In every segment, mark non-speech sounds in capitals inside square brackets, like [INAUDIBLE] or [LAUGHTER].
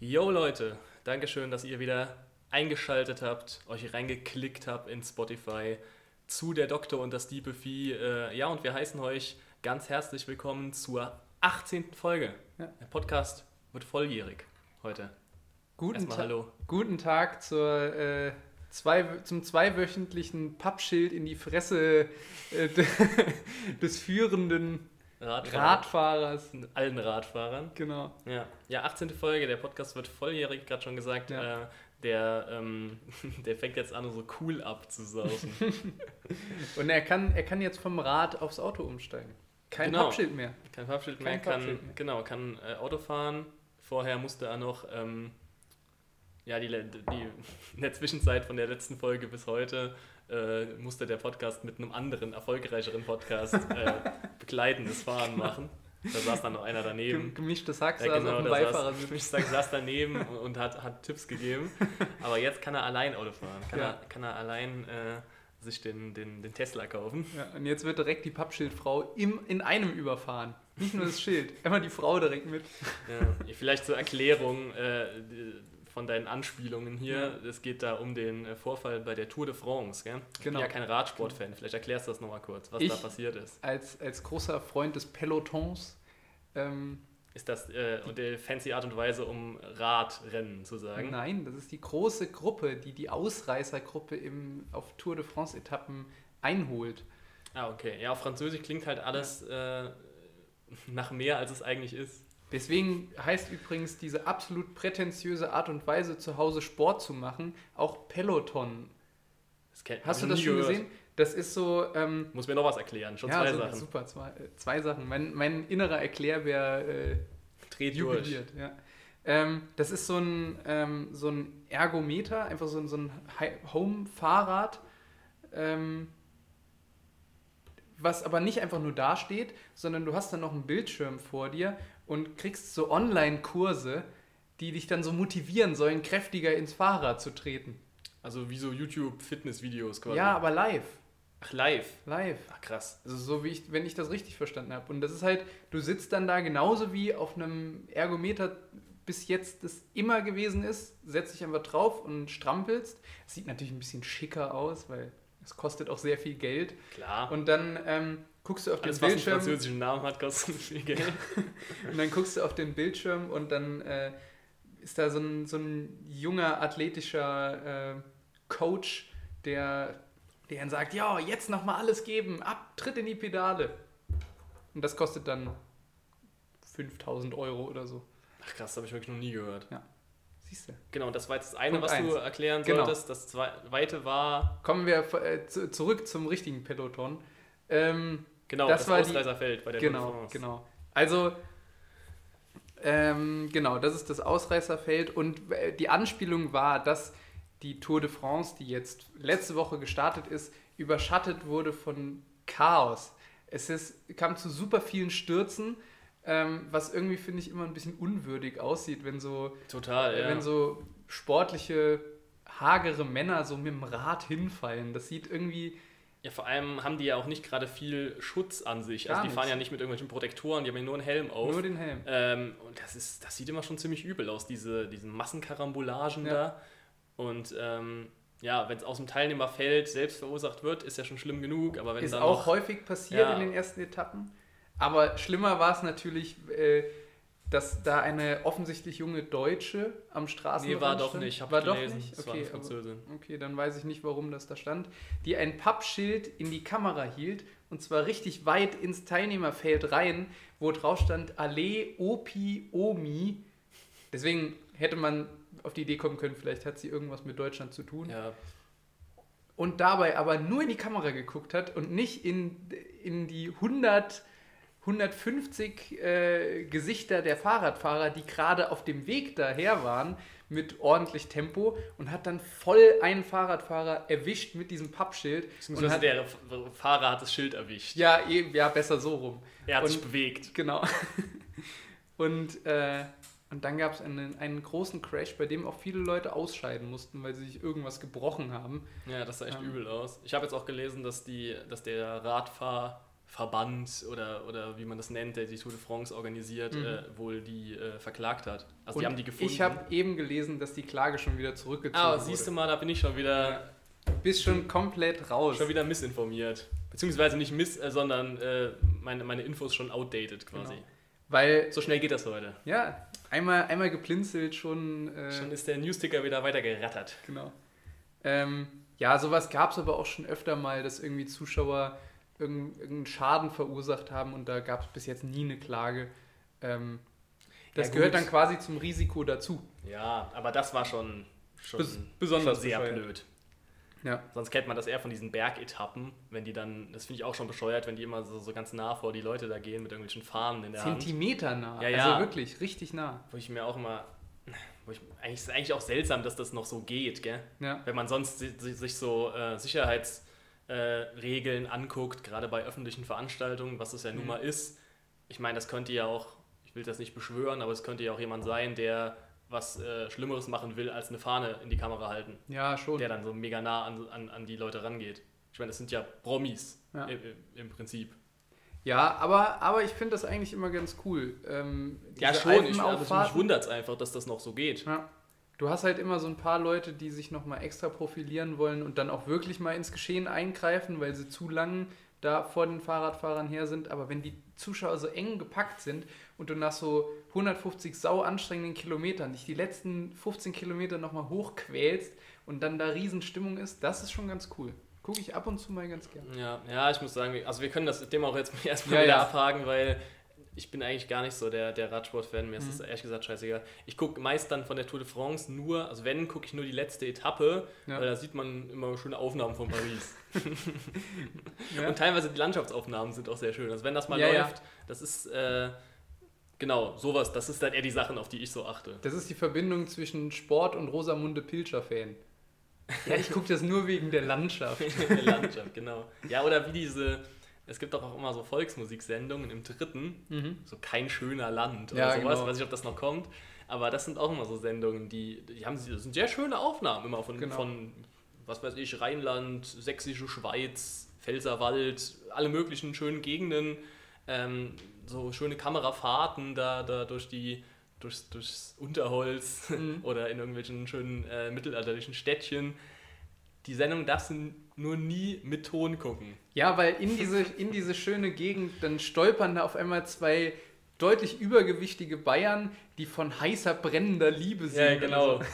Yo Leute, Dankeschön, dass ihr wieder eingeschaltet habt, euch reingeklickt habt in Spotify zu der Doktor und das Diepe Vieh. Äh, ja, und wir heißen euch ganz herzlich willkommen zur 18. Folge. Ja. Der Podcast wird volljährig heute. Guten, Erstmal Ta hallo. guten Tag zur, äh, zwei, zum zweiwöchentlichen Pappschild in die Fresse äh, de- [LAUGHS] des führenden Radfahrer. Radfahrers. Allen Radfahrern. Genau. Ja. ja, 18. Folge, der Podcast wird volljährig, gerade schon gesagt. Ja. Äh, der, ähm, [LAUGHS] der fängt jetzt an, so cool abzusaufen. [LAUGHS] Und er kann, er kann jetzt vom Rad aufs Auto umsteigen. Kein Genau. Pappschild mehr. Kein Pappschild Kein mehr, kann, Pappschild mehr. genau, kann äh, Auto fahren. Vorher musste er noch, ähm, ja, die, die, [LAUGHS] in der Zwischenzeit von der letzten Folge bis heute äh, musste der Podcast mit einem anderen, erfolgreicheren Podcast äh, [LAUGHS] begleitendes Fahren machen. Da saß dann noch einer daneben. gemischtes Hack Ja, genau, Beifahrersitz. saß, [LAUGHS] ich sag, saß daneben und, und hat, hat Tipps gegeben. Aber jetzt kann er allein Auto fahren. Kann, Ja. er, kann er allein äh, sich den, den, den Tesla kaufen. Ja, und jetzt wird direkt die Pappschildfrau im, in einem überfahren. Nicht nur das Schild, [LAUGHS] immer die Frau direkt mit. Ja, vielleicht zur Erklärung äh, von deinen Anspielungen hier. Es geht da um den äh, Vorfall bei der Tour de France. Gell? Ich bin Genau. ja kein Radsportfan. Vielleicht erklärst du das nochmal kurz, was Ich- da passiert ist. Als, als großer Freund des Pelotons. Ähm, Ist das äh, und die fancy Art und Weise, um Radrennen zu sagen? Nein, das ist die große Gruppe, die die Ausreißergruppe im, auf Tour de France-Etappen einholt. Ah, okay. Ja, auf Französisch klingt halt alles äh, [LAUGHS] nach mehr, als es eigentlich ist. Deswegen heißt übrigens diese absolut prätentiöse Art und Weise, zu Hause Sport zu machen, auch Peloton. Das kenn- hab Hast du das schon gesehen? Das ist so. Ähm, Muss mir noch was erklären. Schon ja, zwei so, Sachen. super, zwei, äh, zwei Sachen. Mein, mein innerer Erklärbär äh, Dreht durch. jubiliert. Ja. Ähm, das ist so ein, ähm, so ein Ergometer, einfach so ein, so ein Home-Fahrrad, ähm, was aber nicht einfach nur da steht, sondern du hast dann noch einen Bildschirm vor dir und kriegst so Online-Kurse, die dich dann so motivieren sollen, kräftiger ins Fahrrad zu treten. Also wie so YouTube-Fitness-Videos quasi. Ja, aber live. Ach, live. Live. Ach, krass. Also so wie ich, wenn ich das richtig verstanden habe. Und das ist halt, du sitzt dann da genauso wie auf einem Ergometer bis jetzt das immer gewesen ist, setzt dich einfach drauf und strampelst. Es sieht natürlich ein bisschen schicker aus, weil es kostet auch sehr viel Geld. Klar. Und dann ähm, guckst du auf den Alles, was einen Bildschirm französischen Namen hat, kostet viel Geld. [LAUGHS] und dann guckst du auf den Bildschirm und dann äh, ist da so ein, so ein junger athletischer äh, Coach, der, der dann sagt, ja, jetzt nochmal alles geben, ab, tritt in die Pedale. Und das kostet dann 5000 Euro oder so. Ach krass, das habe ich wirklich noch nie gehört. Siehst du. Genau, das war jetzt das eine, Punkt was du eins. erklären Genau. solltest. Das zweite war, Kommen wir äh, zu, zurück zum richtigen Peloton. Ähm, genau, Das das, war die- Ausreißerfeld bei der Tour de Genau, France. genau. Also, ähm, genau, das ist das Ausreißerfeld und äh, die Anspielung war, dass die Tour de France, die jetzt letzte Woche gestartet ist, überschattet wurde von Chaos. Es ist, kam zu super vielen Stürzen, ähm, was irgendwie, finde ich, immer ein bisschen unwürdig aussieht, wenn so, Total, ja. wenn so sportliche, hagere Männer so mit dem Rad hinfallen. Das sieht irgendwie ja, vor allem haben die ja auch nicht gerade viel Schutz an sich. Gar Also die fahren nichts. ja nicht mit irgendwelchen Protektoren, die haben ja nur einen Helm auf. nur den Helm. Ähm, und das, ist, das sieht immer schon ziemlich übel aus, diese, diese Massenkarambolagen Ja. da. Und ähm, ja, wenn es aus dem Teilnehmerfeld selbst verursacht wird, ist ja schon schlimm genug. Aber wenn ist dann auch noch, häufig passiert Ja. in den ersten Etappen. Aber schlimmer war es natürlich, äh, dass da eine offensichtlich junge Deutsche am Straßenrand Nee, war doch stand. nicht. Hab war ich doch gelesen. nicht. Das war eine Okay, aber, Französin. okay, dann weiß ich nicht, warum das da stand. Die ein Pappschild in die Kamera hielt und zwar richtig weit ins Teilnehmerfeld rein, wo drauf stand Ale Opi Omi. Deswegen hätte man auf die Idee kommen können, vielleicht hat sie irgendwas mit Deutschland zu tun Ja, und dabei aber nur in die Kamera geguckt hat und nicht in, in die 100, 150 äh, Gesichter der Fahrradfahrer, die gerade auf dem Weg daher waren mit ordentlich Tempo und hat dann voll einen Fahrradfahrer erwischt mit diesem Pappschild. Und hat, der F- Fahrer hat das Schild erwischt. ja, eh, ja, besser so rum. Er hat und, sich bewegt. Genau. [LAUGHS] Und, äh, und dann gab es einen, einen großen Crash, bei dem auch viele Leute ausscheiden mussten, weil sie sich irgendwas gebrochen haben. Ja, das sah echt Ähm. übel aus. Ich habe jetzt auch gelesen, dass, die, dass der Radfahr Verband oder, oder wie man das nennt, der die Tour de France organisiert, Mhm. äh, wohl die äh, verklagt hat. Also Und die haben die gefunden. Ich habe eben gelesen, dass die Klage schon wieder zurückgezogen Ah, wurde. siehst du mal, da bin ich schon wieder, Du bist schon komplett raus. schon wieder missinformiert. Beziehungsweise nicht miss, äh, sondern äh, meine, meine Infos schon outdated quasi. Genau. Weil, So schnell geht das heute. ja, einmal, einmal geplinzelt schon. Äh, Schon ist der Newsticker wieder weiter gerattert. Genau. Ähm, ja, sowas gab es aber auch schon öfter mal, dass irgendwie Zuschauer irgendeinen Schaden verursacht haben und da gab es bis jetzt nie eine Klage. Ähm, das Ja, gehört dann quasi zum Risiko dazu. Ja, aber das war schon, schon, Bes- besonders schon sehr bescheuert. blöd. Ja. Sonst kennt man das eher von diesen Bergetappen, wenn die dann, das finde ich auch schon bescheuert, wenn die immer so, so ganz nah vor die Leute da gehen mit irgendwelchen Fahnen in der Hand. Zentimeter nah. Ja, ja. Also wirklich, richtig nah. Wo ich mir auch immer, wo ich, eigentlich ist eigentlich auch seltsam, dass das noch so geht, gell? Ja. Wenn man sonst si- si- sich so äh, Sicherheitsregeln äh, Regeln anguckt, gerade bei öffentlichen Veranstaltungen, was es ja nun Mhm. mal ist. Ich meine, das könnte ja auch, ich will das nicht beschwören, aber es könnte ja auch jemand sein, der was äh, Schlimmeres machen will, als eine Fahne in die Kamera halten. Ja, schon. der dann so mega nah an, an, an die Leute rangeht. Ich meine, das sind ja Promis Ja. im, im Prinzip. Ja, aber, aber ich finde das eigentlich immer ganz cool. Ähm, Ja, schon. Ich, aber mich wundert es einfach, dass das noch so geht. Ja. Du hast halt immer so ein paar Leute, die sich nochmal extra profilieren wollen und dann auch wirklich mal ins Geschehen eingreifen, weil sie zu lang da vor den Fahrradfahrern her sind. Aber wenn die Zuschauer so eng gepackt sind und du nach so 150 sau anstrengenden Kilometern dich die letzten 15 Kilometer nochmal hochquälst und dann da Riesenstimmung ist, das ist schon ganz cool. Gucke ich ab und zu mal ganz gerne. Ja, ja, ich muss sagen, also wir können das Thema auch jetzt [LAUGHS] erstmal Ja, wieder ja. abhaken, weil ich bin eigentlich gar nicht so der, der Radsport-Fan. Mir ist Mhm. das ehrlich gesagt scheißegal. Ich gucke meist dann von der Tour de France nur, also wenn, gucke ich nur die letzte Etappe, Ja. weil da sieht man immer schöne Aufnahmen von Paris. Ja. [LAUGHS] [LAUGHS] Und teilweise die Landschaftsaufnahmen sind auch sehr schön. Also wenn das mal Ja, läuft, das ist, äh, genau, sowas, das ist dann eher die Sachen, auf die ich so achte. Das ist die Verbindung zwischen Sport und Rosamunde Pilcher-Fan. Ja, ich gucke das nur wegen der Landschaft. [LAUGHS] der Landschaft, genau. Ja, oder wie diese, es gibt doch auch immer so Volksmusiksendungen im dritten, Mhm. so kein schöner Land oder Ja, sowas, genau. weiß nicht, ob das noch kommt. Aber das sind auch immer so Sendungen, die, die haben das sind sehr schöne Aufnahmen immer von, Genau. von was weiß ich, Rheinland, Sächsische Schweiz, Pfälzerwald, alle möglichen schönen Gegenden, ähm, so schöne Kamerafahrten da, da durch die durchs, durchs Unterholz Mhm. [LAUGHS] oder in irgendwelchen schönen äh, mittelalterlichen Städtchen. Die Sendung darfst du nur nie mit Ton gucken. Ja, weil in diese, in diese schöne Gegend, dann stolpern da auf einmal zwei deutlich übergewichtige Bayern, die von heißer, brennender Liebe sind. Ja, genau. oder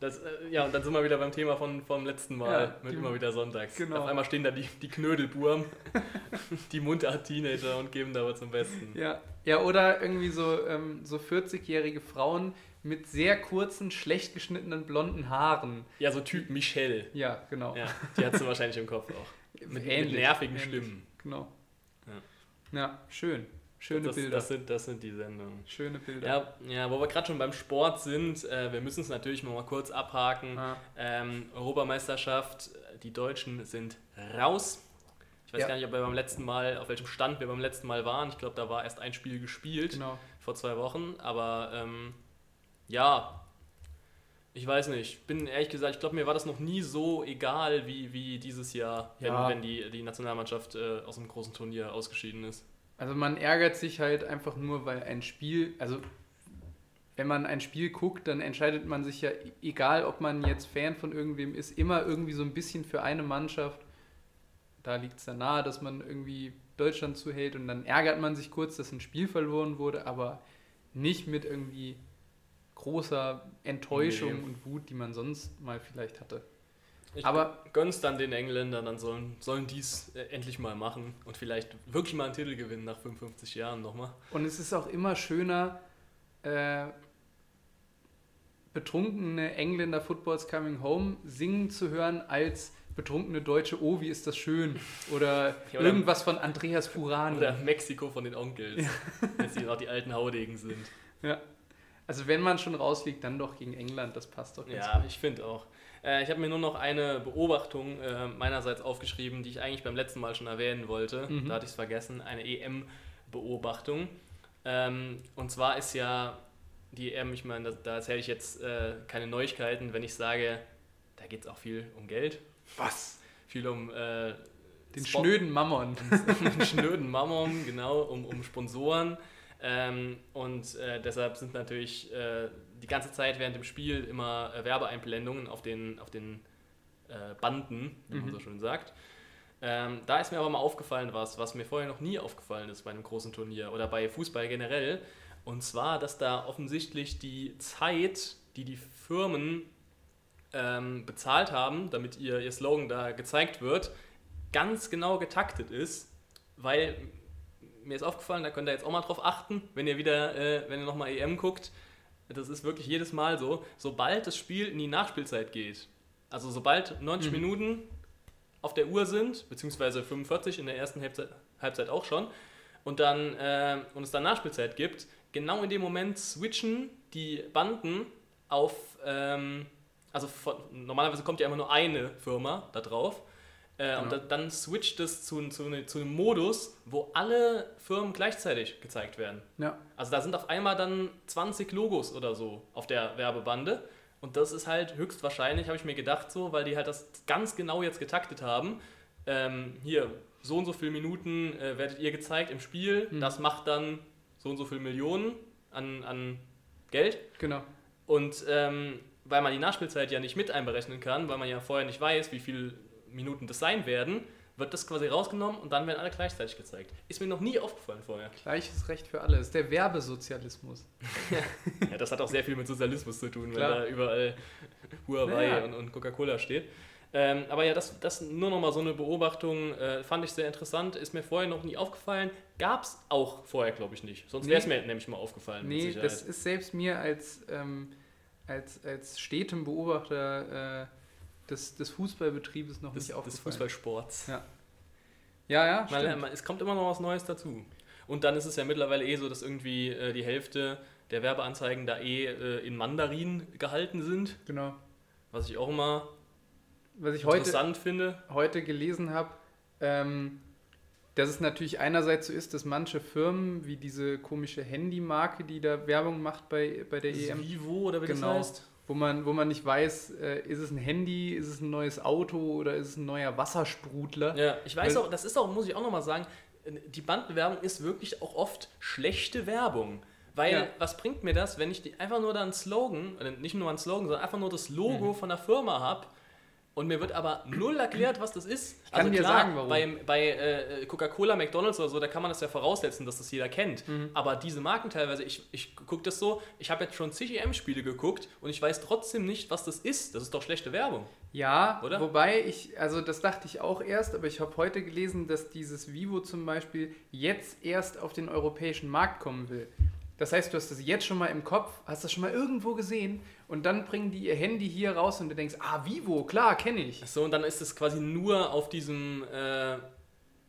Das, äh, ja, und dann sind wir wieder beim Thema von, vom letzten Mal Ja, mit die- immer wieder sonntags. genau. Auf einmal stehen da die, die Knödelburm, [LAUGHS] die munter Teenager und geben da was zum Besten. So. Ja. ja, oder irgendwie so, ähm, so 40-jährige Frauen mit sehr kurzen, schlecht geschnittenen blonden Haaren. Ja, so Typ Michelle. Ja, genau. Ja, die hat sie wahrscheinlich im Kopf auch. [LAUGHS] Mit, mit Ähnlich, nervigen ähnlich. Stimmen. Genau. Ja. Ja, schön. Schöne das, Bilder. Das sind, das sind die Sendungen. Schöne Bilder. Ja, ja, wo wir gerade schon beim Sport sind, äh, wir müssen es natürlich noch mal kurz abhaken. Ah. Ähm, Europameisterschaft, die Deutschen sind raus. Ich weiß Ja. gar nicht, ob wir beim letzten Mal, auf welchem Stand wir beim letzten Mal waren. Ich glaube, da war erst ein Spiel gespielt Genau. vor zwei Wochen. Aber ähm, ja, ich weiß nicht. Bin ehrlich gesagt, ich glaube, mir war das noch nie so egal wie, wie dieses Jahr, wenn, Ja. wenn die, die Nationalmannschaft äh, aus einem großen Turnier ausgeschieden ist. Also man ärgert sich halt einfach nur, weil ein Spiel, also wenn man ein Spiel guckt, dann entscheidet man sich ja, egal ob man jetzt Fan von irgendwem ist, immer irgendwie so ein bisschen für eine Mannschaft. Da liegt es dann nahe, dass man irgendwie Deutschland zuhält und dann ärgert man sich kurz, dass ein Spiel verloren wurde, aber nicht mit irgendwie großer Enttäuschung Nee. und Wut, die man sonst mal vielleicht hatte. Ich Aber- gönn's dann den Engländern, dann sollen, sollen dies äh, endlich mal machen und vielleicht wirklich mal einen Titel gewinnen nach 55 Jahren nochmal. Und es ist auch immer schöner, äh, betrunkene Engländer Footballs Coming Home singen zu hören, als betrunkene Deutsche, oh, wie ist das schön. Oder [LAUGHS] Ja, oder- irgendwas von Andreas Furani. Oder Mexiko von den Onkels, wenn sie noch die alten Haudegen sind. Ja. Also wenn man schon rausfliegt, dann doch gegen England, das passt doch ganz Ja, gut. ich finde auch. Äh, ich habe mir nur noch eine Beobachtung äh, meinerseits aufgeschrieben, die ich eigentlich beim letzten Mal schon erwähnen wollte. Mhm. Da hatte ich es vergessen. Eine EM-Beobachtung. Ähm, und zwar ist ja die EM, ich meine, da, da erzähle ich jetzt äh, keine Neuigkeiten, wenn ich sage, da geht es auch viel um Geld. Was? viel um äh, Den Spot- schnöden Mammon. [LAUGHS] einen schnöden Mammon, genau, um, um Sponsoren. Ähm, und äh, deshalb sind natürlich äh, die ganze Zeit während dem Spiel immer äh, Werbeeinblendungen auf den, auf den äh, Banden, wie man Mhm. so schön sagt. Ähm, da ist mir aber mal aufgefallen was, was mir vorher noch nie aufgefallen ist bei einem großen Turnier oder bei Fußball generell. Und zwar, dass da offensichtlich die Zeit, die die Firmen ähm, bezahlt haben, damit ihr, ihr Slogan da gezeigt wird, ganz genau getaktet ist, weil mir ist aufgefallen, da könnt ihr jetzt auch mal drauf achten, wenn ihr wieder, äh, wenn ihr nochmal EM guckt, das ist wirklich jedes Mal so, sobald das Spiel in die Nachspielzeit geht, also sobald 90 Mhm. Minuten auf der Uhr sind, beziehungsweise 45 in der ersten Halbzeit, Halbzeit auch schon, und dann äh, und es dann Nachspielzeit gibt, genau in dem Moment switchen die Banden auf, ähm, also von, normalerweise kommt ja immer nur eine Firma da drauf. Äh, Und Genau. da, dann switcht es zu, zu, ne- zu einem Modus, wo alle Firmen gleichzeitig gezeigt werden. Ja. Also da sind auf einmal dann 20 Logos oder so auf der Werbebande. Und das ist halt höchstwahrscheinlich, habe ich mir gedacht, so, weil die halt das ganz genau jetzt getaktet haben. Ähm, hier, so und so viele Minuten äh, werdet ihr gezeigt im Spiel. Mhm. Das macht dann so und so viele Millionen an, an Geld. Genau. Und ähm, weil man die Nachspielzeit ja nicht mit einberechnen kann, weil man ja vorher nicht weiß, wie viele Minuten das sein werden, wird das quasi rausgenommen und dann werden alle gleichzeitig gezeigt. Ist mir noch nie aufgefallen vorher. Gleiches Recht für alle. Das ist der Werbesozialismus. [LAUGHS] Ja, das hat auch sehr viel mit Sozialismus zu tun, Klar. wenn da überall Huawei Ja. und, und Coca-Cola steht. Ähm, aber ja, das, das nur noch mal so eine Beobachtung, äh, fand ich sehr interessant, ist mir vorher noch nie aufgefallen. Gab es auch vorher, glaube ich, nicht. Sonst Nee. wäre es mir nämlich mal aufgefallen. Nee, das ist selbst mir als, ähm, als, als stetem Beobachter äh, des, des Fußballbetriebes noch des, nicht des aufgefallen. Fußballsports. Ja, ja, Man, stimmt. man, es kommt immer noch was Neues dazu. Und dann ist es ja mittlerweile eh so, dass irgendwie äh, die Hälfte der Werbeanzeigen da eh äh, in Mandarin gehalten sind, Genau. was ich auch immer Was ich heute, interessant finde. heute gelesen habe, ähm, dass es natürlich einerseits so ist, dass manche Firmen, wie diese komische Handymarke, die da Werbung macht bei, bei der Das EM, Vivo oder wie Genau. das heißt. Wo man, wo man nicht weiß, äh, ist es ein Handy, ist es ein neues Auto oder ist es ein neuer Wassersprudler. Ja, ich weiß Weil- auch, das ist auch, muss ich auch nochmal sagen, die Bandenwerbung ist wirklich auch oft schlechte Werbung. Weil, Ja. was bringt mir das, wenn ich die, einfach nur da einen Slogan, nicht nur einen Slogan, sondern einfach nur das Logo Mhm. von der Firma habe und mir wird aber null erklärt, was das ist. Also kann dir sagen, warum. Bei, bei äh, Coca-Cola, McDonalds oder so, da kann man das ja voraussetzen, dass das jeder kennt. Mhm. Aber diese Marken teilweise, ich, ich gucke das so, ich habe jetzt schon zig EM-Spiele geguckt und ich weiß trotzdem nicht, was das ist. Das ist doch schlechte Werbung. Ja, Oder? wobei ich, also das dachte ich auch erst, aber ich habe heute gelesen, dass dieses Vivo zum Beispiel jetzt erst auf den europäischen Markt kommen will. Das heißt, du hast das jetzt schon mal im Kopf, hast das schon mal irgendwo gesehen und dann bringen die ihr Handy hier raus und du denkst, ah, Vivo, klar, kenne ich. So, und dann ist es quasi nur auf diesem, äh,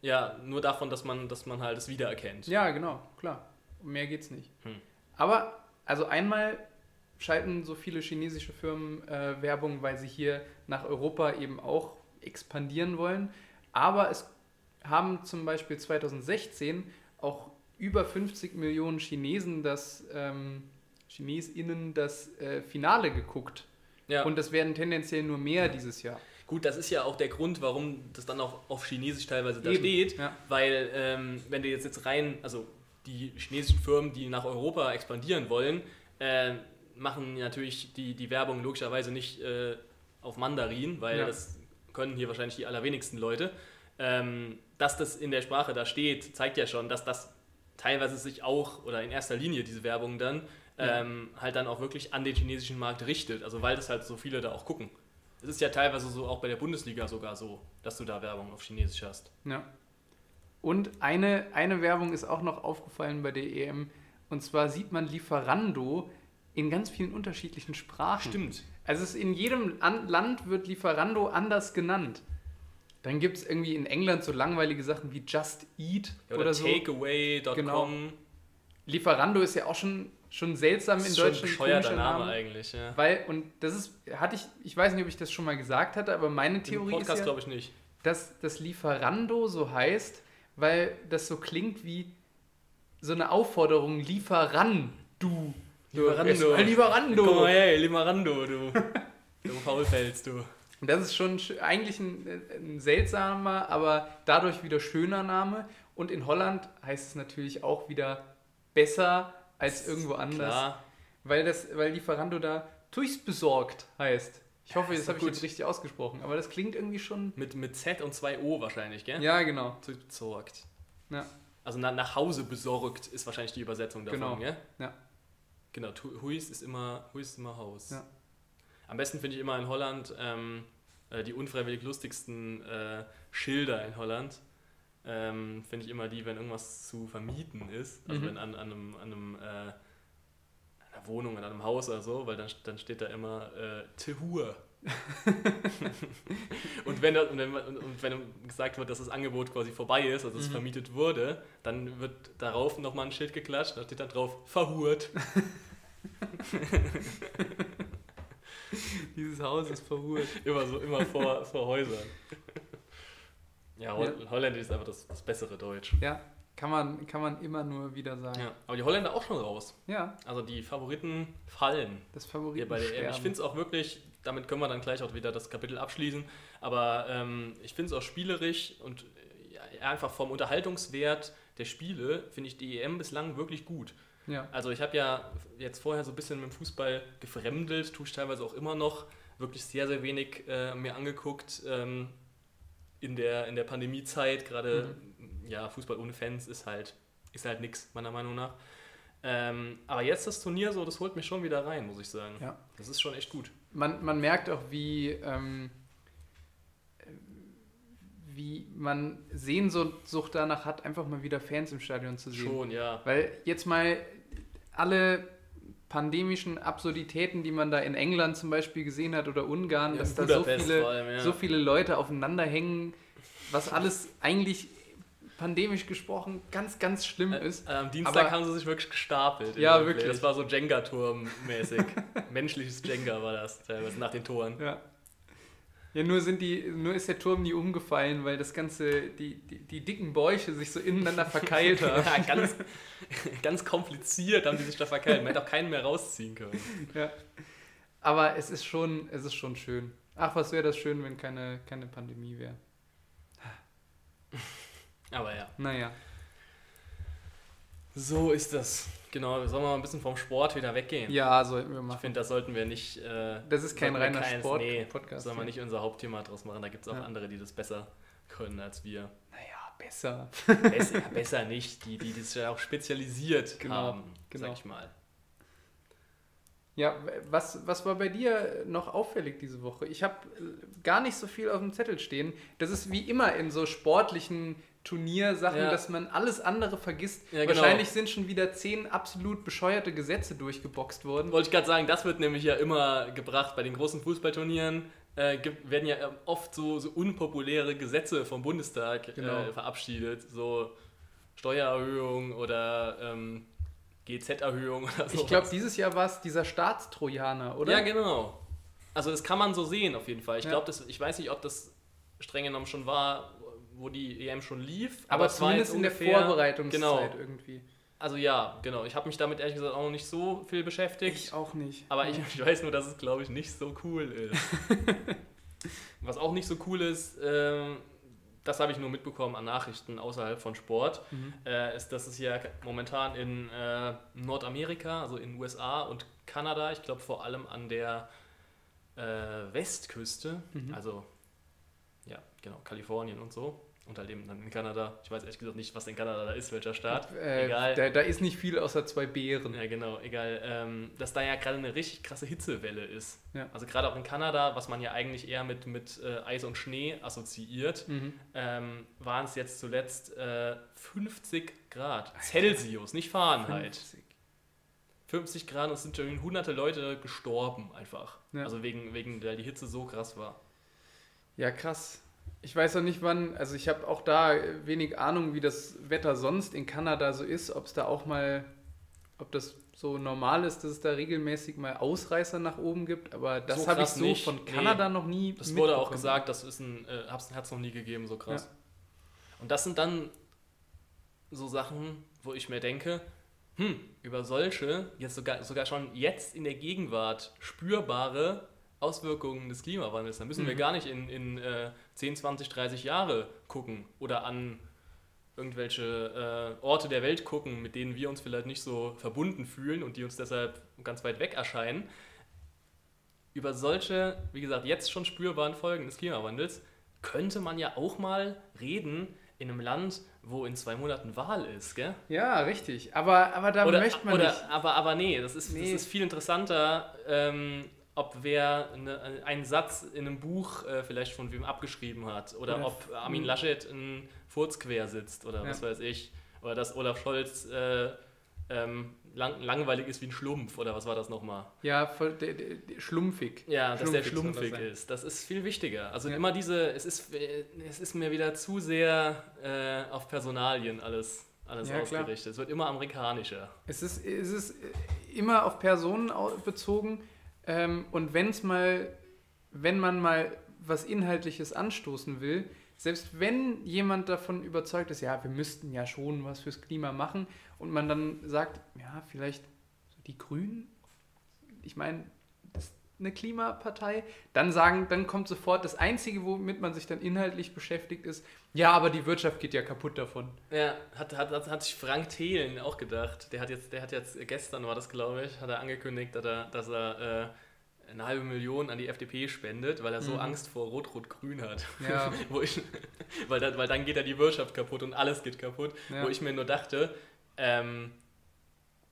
ja, nur davon, dass man, dass man halt es wiedererkennt. Ja, genau, klar. Um mehr geht's nicht. Hm. Aber, also einmal schalten so viele chinesische Firmen äh, Werbung, weil sie hier nach Europa eben auch expandieren wollen. Aber es haben zum Beispiel 2016 auch über 50 Millionen Chinesen das ähm, ChinesInnen das äh, Finale geguckt. Ja. Und das werden tendenziell nur mehr dieses Jahr. Gut, das ist ja auch der Grund, warum das dann auch auf Chinesisch teilweise da Eben, steht, ja. weil ähm, wenn du jetzt, jetzt rein, also die chinesischen Firmen, die nach Europa expandieren wollen, äh, machen natürlich die, die Werbung logischerweise nicht äh, auf Mandarin, weil Ja. das können hier wahrscheinlich die allerwenigsten Leute. Ähm, dass das in der Sprache da steht, zeigt ja schon, dass das teilweise sich auch oder in erster Linie diese Werbung dann Ja. ähm, halt dann auch wirklich an den chinesischen Markt richtet. Also weil das halt so viele da auch gucken. Es ist ja teilweise so auch bei der Bundesliga sogar so, dass du da Werbung auf Chinesisch hast. Ja. Und eine, eine Werbung ist auch noch aufgefallen bei der EM. Und zwar sieht man Lieferando in ganz vielen unterschiedlichen Sprachen. Stimmt. Also es ist in jedem An Land wird Lieferando anders genannt. Dann gibt es irgendwie in England so langweilige Sachen wie Just Eat Ja, oder, oder so. Takeaway.com. Genau. Lieferando ist ja auch schon, schon seltsam Das in ist schon ein Deutschland. bescheuerter komischer Name eigentlich. Ja. Weil, und das ist, hatte ich, ich weiß nicht, ob ich das schon mal gesagt hatte, aber meine Im Theorie Podcast ist ja, glaube ich nicht. dass das Lieferando so heißt, weil das so klingt wie so eine Aufforderung, lieferan, du. Lieferando. Lieferando. Komm mal her, Lieferando, du. [LAUGHS] du Faulfels, du. Und das ist schon sch- eigentlich ein, ein seltsamer, aber dadurch wieder schöner Name. Und in Holland heißt es natürlich auch wieder besser als irgendwo anders. Klar. Weil, das, weil Lieferando da durchs besorgt heißt. Ich hoffe, ist das habe ich jetzt richtig ausgesprochen. Aber das klingt irgendwie schon. Mit, mit Z und zwei O wahrscheinlich, gell? Ja, genau. Zu besorgt. Ja. Also na, nach Hause besorgt ist wahrscheinlich die Übersetzung davon, Genau. gell? Ja. Genau, Huis ist immer, Huis ist immer Haus. Ja. Am besten finde ich immer in Holland ähm, äh, die unfreiwillig lustigsten äh, Schilder in Holland. Ähm, finde ich immer die, wenn irgendwas zu vermieten ist. Also Mhm. wenn an, an einem, an einem äh, einer Wohnung, an einem Haus oder so, weil dann, dann steht da immer äh, Tehur. [LAUGHS] und, wenn, das- und, wenn, und wenn gesagt wird, dass das Angebot quasi vorbei ist, also es Mhm. vermietet wurde, dann wird darauf nochmal ein Schild geklatscht, da steht dann drauf verhurt. [LAUGHS] [LAUGHS] Dieses Haus ist verhurt. Immer so, immer vor, vor Häusern. Ja, Hol Holländisch ist einfach das, das bessere Deutsch. Ja, kann man, kann man immer nur wieder sagen. Ja, aber die Holländer auch schon raus. Ja, Also die Favoriten fallen. das Hier Favorit. bei der EM. Ich finde es auch wirklich, damit können wir dann gleich auch wieder das Kapitel abschließen, aber ähm, ich finde es auch spielerisch und äh, ja, einfach vom Unterhaltungswert der Spiele finde ich die EM bislang wirklich gut. Ja. Also ich habe ja jetzt vorher so ein bisschen mit dem Fußball gefremdelt, tue ich teilweise auch immer noch, wirklich sehr, sehr wenig äh, mir angeguckt ähm, in, der, in der Pandemiezeit. Gerade ja, Fußball ohne Fans ist halt, ist halt nix, meiner Meinung nach. Ähm, aber jetzt das Turnier so, das holt mich schon wieder rein, muss ich sagen. Ja. Das ist schon echt gut. Man, man merkt auch, wie, ähm, wie man Sehnsucht danach hat, einfach mal wieder Fans im Stadion zu sehen. Schon, ja. Weil jetzt mal alle pandemischen Absurditäten, die man da in England zum Beispiel gesehen hat oder Ungarn, Ja, dass da so viele, allem, ja. so viele Leute aufeinander hängen, was alles eigentlich pandemisch gesprochen ganz, ganz schlimm ist. Äh, am Dienstag Aber- haben sie sich wirklich gestapelt. Ja, wirklich. Das war so Jenga-Turm-mäßig. [LAUGHS] Menschliches Jenga war das teilweise nach den Toren. Ja. Ja, nur sind die, nur ist der Turm nie umgefallen, weil das ganze, die, die, die dicken Bäuche sich so ineinander verkeilt [LAUGHS] haben. ja, ganz, [LAUGHS] ganz kompliziert haben die sich da verkeilt. Man hätte auch keinen mehr rausziehen können. Ja. Aber es ist schon, es ist schon schön. Ach, was wäre das schön, wenn keine, keine Pandemie wäre. Aber ja. Naja. So ist das. Genau, sollen wir mal ein bisschen vom Sport wieder weggehen? Ja, sollten wir Ich machen. finde, das sollten wir nicht. Äh, Das ist kein reiner keins- Sport- Nee, Sollen wir nicht unser Hauptthema draus machen. Da gibt es auch Ja. andere, die das besser können als wir. Naja, besser. Besser, besser nicht. Die, die das ja auch spezialisiert Genau, haben, genau. sag ich mal. Ja, was, was war bei dir noch auffällig diese Woche? Ich habe gar nicht so viel auf dem Zettel stehen. Das ist wie immer in so sportlichen Turniersachen, Ja. dass man alles andere vergisst. Ja, genau. Wahrscheinlich sind schon wieder zehn absolut bescheuerte Gesetze durchgeboxt worden. Wollte ich gerade sagen, das wird nämlich ja immer gebracht bei den großen Fußballturnieren. Äh, werden ja ähm, oft so, so unpopuläre Gesetze vom Bundestag Genau. äh, verabschiedet. So Steuererhöhung oder ähm, GZ-Erhöhung oder so. Ich glaube, dieses Jahr war es dieser Staatstrojaner, oder? Ja, genau. Also das kann man so sehen auf jeden Fall. Ich Ja. glaube, ich weiß nicht, ob das streng genommen schon war, wo die EM schon lief. aber war zumindest in der Vorbereitungszeit Genau. irgendwie. Also ja, genau. Ich habe mich damit ehrlich gesagt auch noch nicht so viel beschäftigt. Ich auch nicht. Aber ich, ich weiß nur, dass es, glaube ich, nicht so cool ist. [LAUGHS] Was auch nicht so cool ist, ähm, das habe ich nur mitbekommen an Nachrichten außerhalb von Sport, Mhm. äh, ist, dass es ja momentan in äh, Nordamerika, also in den USA und Kanada, ich glaube vor allem an der äh, Westküste, Mhm. also ja, genau, Kalifornien und so, und halt eben dann in Kanada. Ich weiß ehrlich gesagt nicht, was in Kanada da ist, welcher Staat. Äh, Egal. Da, da ist nicht viel außer zwei Beeren. Ja, genau, egal. Ähm, dass da ja gerade eine richtig krasse Hitzewelle ist. Ja. Also gerade auch in Kanada, was man ja eigentlich eher mit, mit äh, Eis und Schnee assoziiert, Mhm. ähm, waren es jetzt zuletzt äh, 50 Grad Celsius, nicht Fahrenheit. 50. 50 Grad und es sind schon hunderte Leute gestorben einfach. Ja. Also wegen, wegen der die Hitze so krass war. Ja, krass. Ich weiß auch nicht, wann, also ich habe auch da wenig Ahnung, wie das Wetter sonst in Kanada so ist, ob es da auch mal, ob das so normal ist, dass es da regelmäßig mal Ausreißer nach oben gibt, aber das So habe ich so nicht. von Nee. Kander noch nie Das wurde auch gesagt, das ist ein, äh, hat es noch nie gegeben, so krass. Und das sind dann so Sachen, wo ich mir denke, hm, über solche, jetzt sogar, sogar schon jetzt in der Gegenwart spürbare Auswirkungen des Klimawandels. Da müssen wir Mhm. gar nicht in, in äh, 10, 20, 30 Jahre gucken oder an irgendwelche äh, Orte der Welt gucken, mit denen wir uns vielleicht nicht so verbunden fühlen und die uns deshalb ganz weit weg erscheinen. Über solche, wie gesagt, jetzt schon spürbaren Folgen des Klimawandels könnte man ja auch mal reden in einem Land, wo in zwei Monaten Wahl ist, gell? Ja, richtig. Aber, aber da oder, möchte man oder, nicht. Aber, aber nee, das ist, das Nee. ist viel interessanter, ähm, ob wer eine, einen Satz in einem Buch äh, vielleicht von wem abgeschrieben hat oder, Oder ob Armin m- Laschet ein Furz quer sitzt oder Ja. was weiß ich. Oder dass Olaf Scholz äh, ähm, lang, langweilig ist wie ein Schlumpf oder was war das nochmal? Ja, voll, de, de, de, schlumpfig. Ja, dass der Schlumpfig das schlumpfig ist. Das ist viel wichtiger. Also Ja. immer diese, es ist, äh, es ist mir wieder zu sehr äh, auf Personalien alles, alles Ja, klar. ausgerichtet. Es wird immer amerikanischer. Es ist, es ist immer auf Personen bezogen. Ähm, und wenn es mal, wenn man mal was Inhaltliches anstoßen will, selbst wenn jemand davon überzeugt ist, ja, wir müssten ja schon was fürs Klima machen, und man dann sagt, ja, vielleicht die Grünen, ich meine, eine Klimapartei, dann sagen, dann kommt sofort das Einzige, womit man sich dann inhaltlich beschäftigt, ist, ja, aber die Wirtschaft geht ja kaputt davon. Ja, hat, hat, hat, hat sich Frank Thelen auch gedacht. Der hat jetzt, der hat jetzt, gestern war das glaube ich, hat er angekündigt, dass er, dass er äh, eine halbe Million an die FDP spendet, weil er so Mhm. Angst vor Rot-Rot-Grün hat. Ja. [LAUGHS] Wo ich, weil, dann, weil dann geht ja die Wirtschaft kaputt und alles geht kaputt. Ja. Wo ich mir nur dachte, ähm,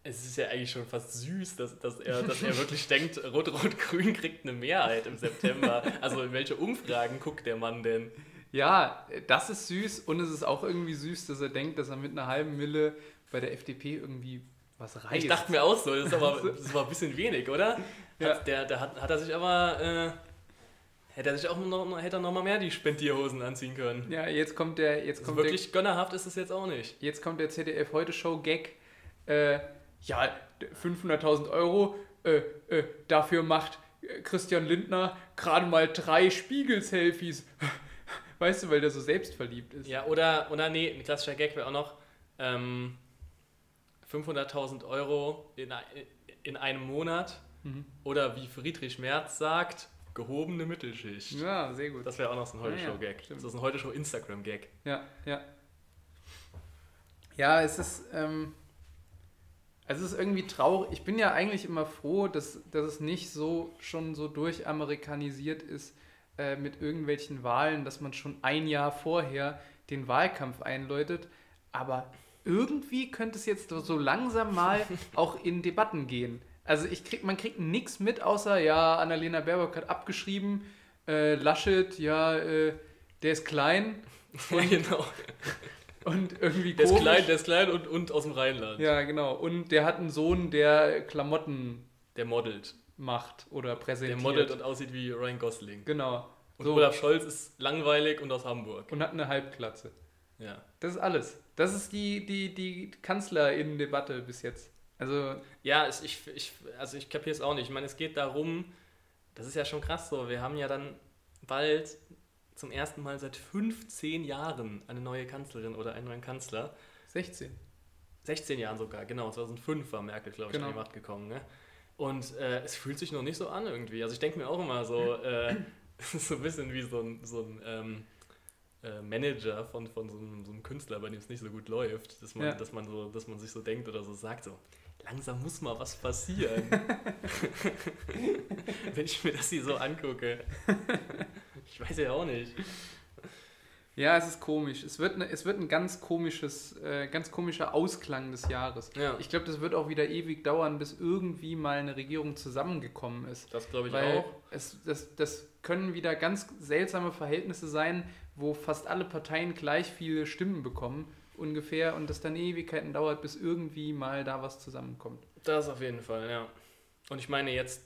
es ist ja eigentlich schon fast süß, dass, dass, er, dass er wirklich denkt, Rot-Rot-Grün kriegt eine Mehrheit im September. Also in welche Umfragen guckt der Mann denn? Ja, das ist süß und es ist auch irgendwie süß, dass er denkt, dass er mit einer halben Mille bei der FDP irgendwie was reißt. Ich dachte mir auch so, das ist aber, [LAUGHS] das war ein bisschen wenig, oder? Ja. Hat, der, der hat, hat er sich aber, äh, hätte er sich auch noch, hätte er noch mal mehr die Spendierhosen anziehen können. ja, jetzt kommt der, jetzt Also kommt der, wirklich gönnerhaft ist es jetzt auch nicht. jetzt kommt der ZDF Heute Show Gag. Äh, ja, 500.000 Euro. Äh, äh, dafür macht äh, Christian Lindner gerade mal drei Spiegel-Selfies. [LAUGHS] Weißt du, weil der so selbstverliebt ist. Ja, oder, oder nee, ein klassischer Gag wäre auch noch ähm, 500.000 Euro in, in einem Monat Mhm. oder wie Friedrich Merz sagt, gehobene Mittelschicht. Ja, sehr gut. Das wäre auch noch so ein Ja, ja, Heute-Show-Gag. stimmt. das ist ein Heute-Show-Instagram-Gag. Ja, ja. Ja, es ist, ähm, es ist irgendwie traurig. Ich bin ja eigentlich immer froh, dass, dass es nicht so schon so durchamerikanisiert ist äh, mit irgendwelchen Wahlen, dass man schon ein Jahr vorher den Wahlkampf einläutet. Aber irgendwie könnte es jetzt so langsam mal [LAUGHS] auch in Debatten gehen. Also ich krieg, man kriegt nichts mit, außer, ja, Annalena Baerbock hat abgeschrieben, äh, Laschet, ja, äh, der ist klein Ja, [LAUGHS] genau. [LAUGHS] und irgendwie Der ist klein, der ist klein und, und aus dem Rheinland. Ja, genau. Und der hat einen Sohn, der Klamotten Der modelt. macht oder Der präsentiert. modelt und aussieht wie Ryan Gosling. genau. Und So. Olaf Scholz ist langweilig und aus Hamburg. Und hat eine Halbglatze. Ja. Das ist alles. Das ist die, die, die Kanzlerinnen-Debatte bis jetzt. Also, Ja, ich, ich, also ich kapiere es auch nicht. Ich meine, es geht darum, das ist ja schon krass so, wir haben ja dann bald zum ersten Mal seit 15 Jahren eine neue Kanzlerin oder einen neuen Kanzler. 16. 16 Jahren sogar, genau. 2005 war Merkel, glaube ich, Genau. an die Macht gekommen. Ne? Und äh, es fühlt sich noch nicht so an irgendwie. Also ich denke mir auch immer so, [LAUGHS] äh, [LAUGHS] so ein bisschen wie so ein, so ein ähm, äh, Manager von, von so, einem, so einem Künstler, bei dem es nicht so gut läuft, dass man, Ja. dass man so, dass man sich so denkt oder so sagt, so langsam muss mal was passieren. [LAUGHS] Wenn ich mir das hier so angucke. Ich weiß ja auch nicht. Ja, es ist komisch. Es wird, ne, es wird ein ganz komisches, äh, ganz komischer Ausklang des Jahres. Ja, Ich glaube, das wird auch wieder ewig dauern, bis irgendwie mal eine Regierung zusammengekommen ist. das glaube ich Weil auch. Es, das, das können wieder ganz seltsame Verhältnisse sein, wo fast alle Parteien gleich viele Stimmen bekommen, ungefähr, und das dann Ewigkeiten dauert, bis irgendwie mal da was zusammenkommt. Das auf jeden Fall, ja. Und ich meine jetzt,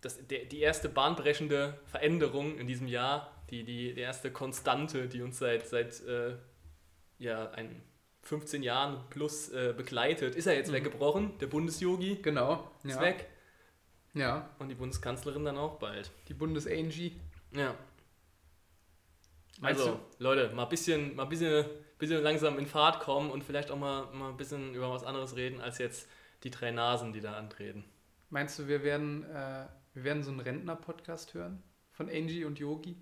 das, der, die erste bahnbrechende Veränderung in diesem Jahr, die, die, die erste Konstante, die uns seit, seit äh, ja, ein 15 Jahren plus äh, begleitet, ist ja jetzt Mhm. weggebrochen. Der Bundesyogi Genau. ist Ja. weg ja. und die Bundeskanzlerin dann auch bald. Die Bundesangie. Ja. Meinst Also, Leute, mal ein bisschen, mal bisschen, bisschen langsam in Fahrt kommen und vielleicht auch mal, mal ein bisschen über was anderes reden, als jetzt die drei Nasen, die da antreten. Meinst du, wir werden, äh, Wir werden so einen Rentner-Podcast hören von Angie und Yogi.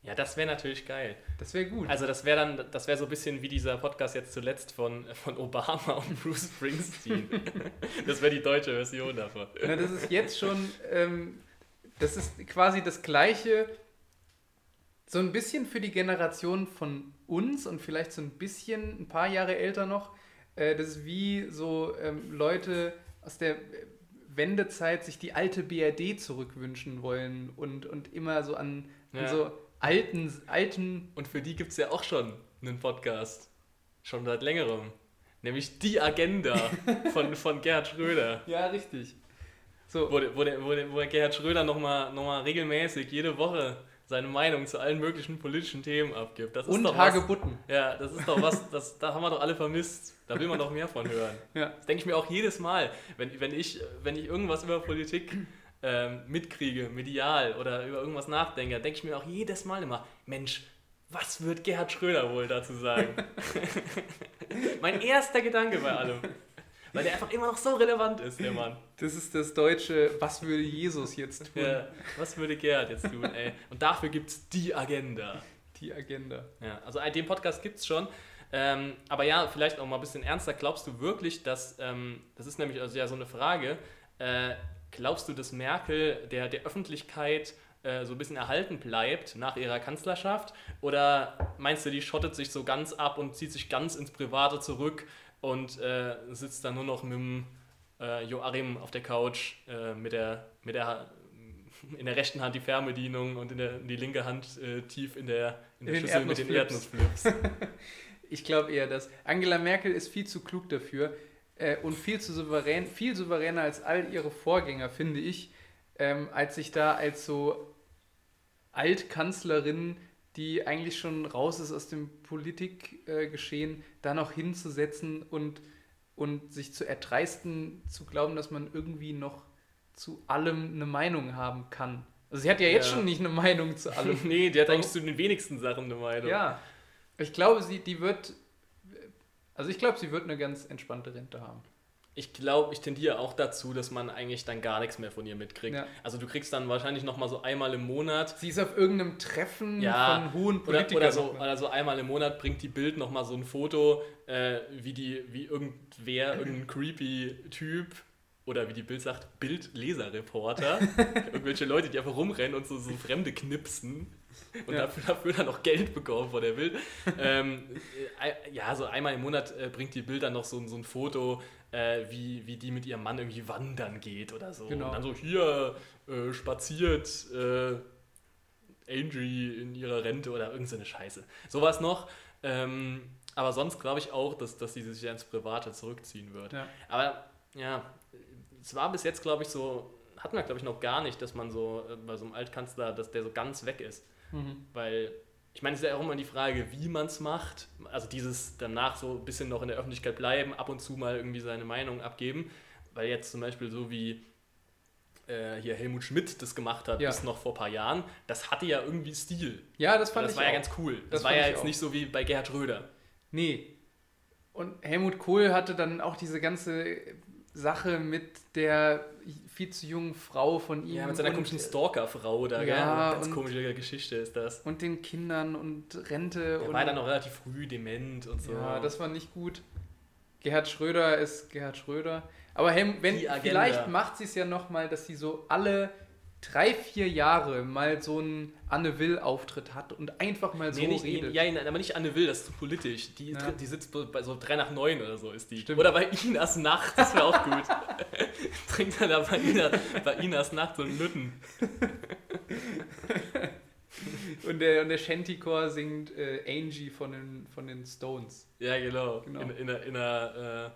Ja, das wäre natürlich geil. Das wäre gut. Also das wäre dann, das wäre so ein bisschen wie dieser Podcast jetzt zuletzt von, von Obama und Bruce Springsteen. [LAUGHS] das wäre die deutsche Version davon. Na, das ist jetzt schon, ähm, das ist quasi das Gleiche, so ein bisschen für die Generation von uns und vielleicht so ein bisschen, ein paar Jahre älter noch. Äh, das ist wie so ähm, Leute aus der Wendezeit sich die alte BRD zurückwünschen wollen und, und immer so an, an Ja. so alten, alten Und für die gibt es ja auch schon einen Podcast. Schon seit längerem. Nämlich Die Agenda [LAUGHS] von, von Gerhard Schröder. Ja, richtig. So, Wo, der- wo, wo, wo Gerhard Schröder nochmal noch mal regelmäßig jede Woche seine Meinung zu allen möglichen politischen Themen abgibt. Das ist und was, Hagebutten. Ja, das ist doch was, das, da haben wir doch alle vermisst. Da will man doch mehr von hören. [LAUGHS] Ja. Das denke ich mir auch jedes Mal, wenn, wenn, ich, wenn ich irgendwas über Politik ähm, mitkriege, medial oder über irgendwas nachdenke, denke ich mir auch jedes Mal immer, Mensch, was wird Gerhard Schröder wohl dazu sagen? [LAUGHS] [LAUGHS] mein erster Gedanke bei allem. Weil der einfach immer noch so relevant ist, der Mann. Das ist das deutsche, was würde Jesus jetzt tun? Ja, was würde Gerhard jetzt tun, ey? Und dafür gibt es die Agenda. Die Agenda. Ja, also den Podcast gibt es schon. Ähm, aber ja, vielleicht auch mal ein bisschen ernster. Glaubst du wirklich, dass, ähm, das ist nämlich also ja so eine Frage, äh, glaubst du, dass Merkel der, der Öffentlichkeit äh, so ein bisschen erhalten bleibt nach ihrer Kanzlerschaft? Oder meinst du, die schottet sich so ganz ab und zieht sich ganz ins Private zurück und äh, sitzt dann nur noch mit dem äh, Joachim auf der Couch äh, mit der, mit der in der rechten Hand die Fernbedienung und in der die linke Hand äh, tief in der, in der In Schüssel mit den Erdnussflips. Erdnussflips. [LAUGHS] Ich glaube eher, dass Angela Merkel ist viel zu klug dafür äh, und viel zu souverän, viel souveräner als all ihre Vorgänger, finde ich, ähm, als sich da als so Altkanzlerin, die eigentlich schon raus ist aus dem Politikgeschehen, Geschehen, da noch hinzusetzen und, und sich zu erdreisten, zu glauben, dass man irgendwie noch zu allem eine Meinung haben kann. Also sie hat ja jetzt Ja. schon nicht eine Meinung zu allem. [LAUGHS] nee, die hat eigentlich zu den wenigsten Sachen eine Meinung. Ja, ich glaube, sie, die wird, also ich glaube, sie wird eine ganz entspannte Rente haben. Ich glaube, ich tendiere auch dazu, dass man eigentlich dann gar nichts mehr von ihr mitkriegt. Ja. Also du kriegst dann wahrscheinlich nochmal so einmal im Monat Sie ist auf irgendeinem Treffen Ja, von hohen oder, Politikern. oder, so, oder so einmal im Monat bringt die Bild nochmal so ein Foto, äh, wie, die, wie irgendwer, irgendein creepy Typ oder wie die Bild sagt, Bildleserreporter, [LAUGHS] irgendwelche Leute, die einfach rumrennen und so, so Fremde knipsen und Ja. dafür, dafür dann noch Geld bekommen von der Bild. ähm, äh, ja, so einmal im Monat äh, bringt die Bild dann noch so, so ein Foto, äh, wie, wie die mit ihrem Mann irgendwie wandern geht oder so. Genau. Und dann so, hier äh, spaziert äh, Angie in ihrer Rente oder irgendeine Scheiße. Sowas noch. Ähm, aber sonst glaube ich auch, dass, dass sie sich ins Private zurückziehen wird. Ja. Aber ja, es war bis jetzt, glaube ich, so, hatten wir, glaube ich, noch gar nicht, dass man so äh, bei so einem Altkanzler, dass der so ganz weg ist. Mhm. Weil, ich meine, es ist ja auch immer die Frage, wie man es macht. Also dieses danach so ein bisschen noch in der Öffentlichkeit bleiben, ab und zu mal irgendwie seine Meinung abgeben. Weil jetzt zum Beispiel so wie äh, hier Helmut Schmidt das gemacht hat, Ja. bis noch vor ein paar Jahren, das hatte ja irgendwie Stil. Ja, das fand das ich war ja auch. ganz cool. Das, Das war ja jetzt auch. nicht so wie bei Gerhard Schröder. Nee. Und Helmut Kohl hatte dann auch diese ganze Sache mit der viel zu jungen Frau von ihm. Ja, mit seiner komischen Stalker-Frau da, Ja, gell? Ganz komische Geschichte ist das. und den Kindern und Rente. Er und, war dann noch relativ früh dement und so. Ja, das war nicht gut. Gerhard Schröder ist Gerhard Schröder. Aber Helm, wenn, vielleicht macht sie es ja nochmal, dass sie so alle drei, vier Jahre mal so einen Anne Will-Auftritt hat und einfach mal so nee, nicht, redet. ja, aber nicht Anne Will, das ist zu politisch. Die, Ja. die sitzt bei so 3 nach 9 oder so ist die. Stimmt. Oder bei Inas Nacht, das wäre auch gut. [LAUGHS] Trinkt er da bei, Ina, bei Inas Nacht so einen Lütten. [LAUGHS] Und der, und der Shantycore singt äh, Angie von den, von den Stones. Ja, genau. Genau. In, in, einer- in einer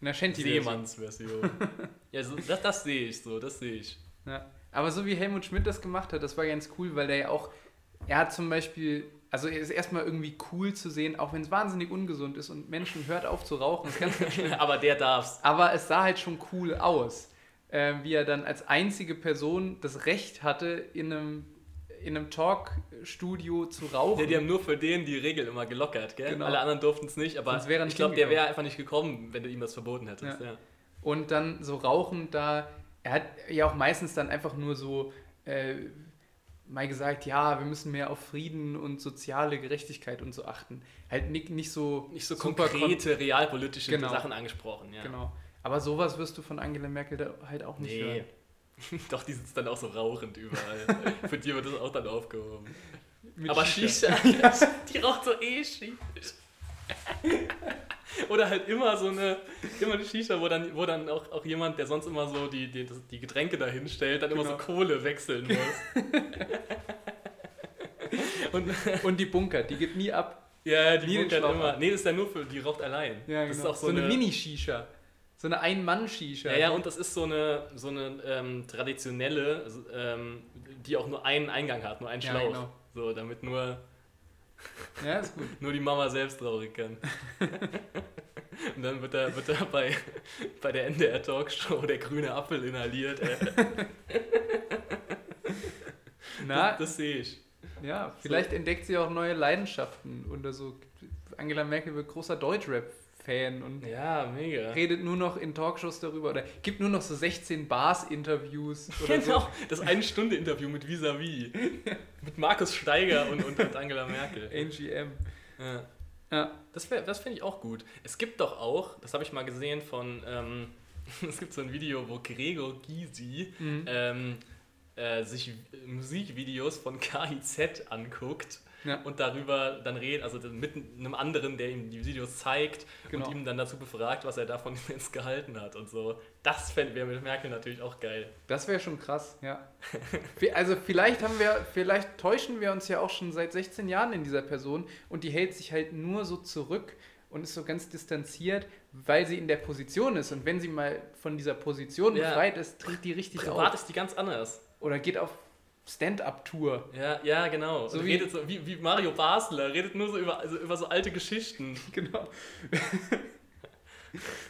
In der äh, shanty Seemannsversion. [LAUGHS] ja, so, das, das sehe ich so, das sehe ich. Ja. Aber so wie Helmut Schmidt das gemacht hat, das war ganz cool, weil der ja auch, er hat zum Beispiel, also er ist erstmal irgendwie cool zu sehen, auch wenn es wahnsinnig ungesund ist und Menschen hört auf zu rauchen, das ist ganz, ganz schlimm. [LAUGHS] aber der darf's. Aber es sah halt schon cool aus, äh, wie er dann als einzige Person das Recht hatte, in einem, in einem Talkstudio zu rauchen. Ja, die haben nur für den die Regel immer gelockert, gell? Genau. Alle anderen durften es nicht, aber er ich glaube, der wäre einfach nicht gekommen, wenn du ihm das verboten hättest. Ja. Ja. und dann so rauchend da er hat ja auch meistens dann einfach nur so äh, mal gesagt, ja, wir müssen mehr auf Frieden und soziale Gerechtigkeit und so achten. Halt nicht, nicht so Nicht so konkrete, realpolitische Genau. Sachen angesprochen, ja. Genau. Aber sowas wirst du von Angela Merkel da halt auch nicht Nee. hören. [LAUGHS] Doch, die sitzt dann auch so rauchend überall. [LAUGHS] Für die wird das auch dann aufgehoben. Mit Aber Shisha, [LAUGHS] die raucht so eh Shisha. [LAUGHS] Oder halt immer so eine, immer eine Shisha, wo dann, wo dann auch, auch jemand, der sonst immer so die, die, das- die Getränke dahin stellt, dann immer so Genau. Kohle wechseln muss. [LAUGHS] Und [LAUGHS] Und die Bunker, die gibt nie ab. ja, die Nie Schlauch immer. Nee, das ist ja nur für, die raucht allein. Ja, das genau. ist auch so, so eine, eine, Mini-Shisha. So eine Ein-Mann-Shisha. Ja, ja, und das ist so eine, so eine ähm, traditionelle, ähm, die auch nur einen Eingang hat, nur einen Ja, Schlauch. genau. So, damit nur, Ja, ist gut. nur die Mama selbst traurig kann. [LAUGHS] und dann wird da, wird da bei, bei der NDR Talkshow der grüne Apfel inhaliert. [LAUGHS] Na, das, das sehe ich. ja, vielleicht entdeckt sie auch neue Leidenschaften oder so. Angela Merkel wird großer Deutschrap-Fan und Ja, mega. redet nur noch in Talkshows darüber oder gibt nur noch so 16 Bars-Interviews oder Genau, das Eine-Stunde-Interview mit Vis-a-vis. mit Markus Steiger und, und, und Angela so. Merkel. NGM. Ja. Ja. Das, wär- das finde ich auch gut. Es gibt doch auch, das habe ich mal gesehen von, ähm, [LAUGHS] es gibt so ein Video, wo Gregor Gysi Mhm. ähm, äh, sich Musikvideos von KIZ anguckt Ja. und darüber dann redet, also mit einem anderen, der ihm die Videos zeigt Genau. und ihm dann dazu befragt, was er davon [LAUGHS] jetzt gehalten hat und so. Das wäre mit Merkel natürlich auch geil. Das wäre schon krass, ja. [LAUGHS] Also vielleicht haben wir, vielleicht täuschen wir uns ja auch schon seit 16 Jahren in dieser Person und die hält sich halt nur so zurück und ist so ganz distanziert, weil sie in der Position ist. Und wenn sie mal von dieser Position Ja. befreit ist, tritt die richtig Privat auf. ist die ganz anders. Oder geht auf Stand-Up-Tour. Ja, ja, genau. So wie- redet so wie, wie Mario Basler, redet nur so über, also über so alte Geschichten. [LAUGHS] Genau.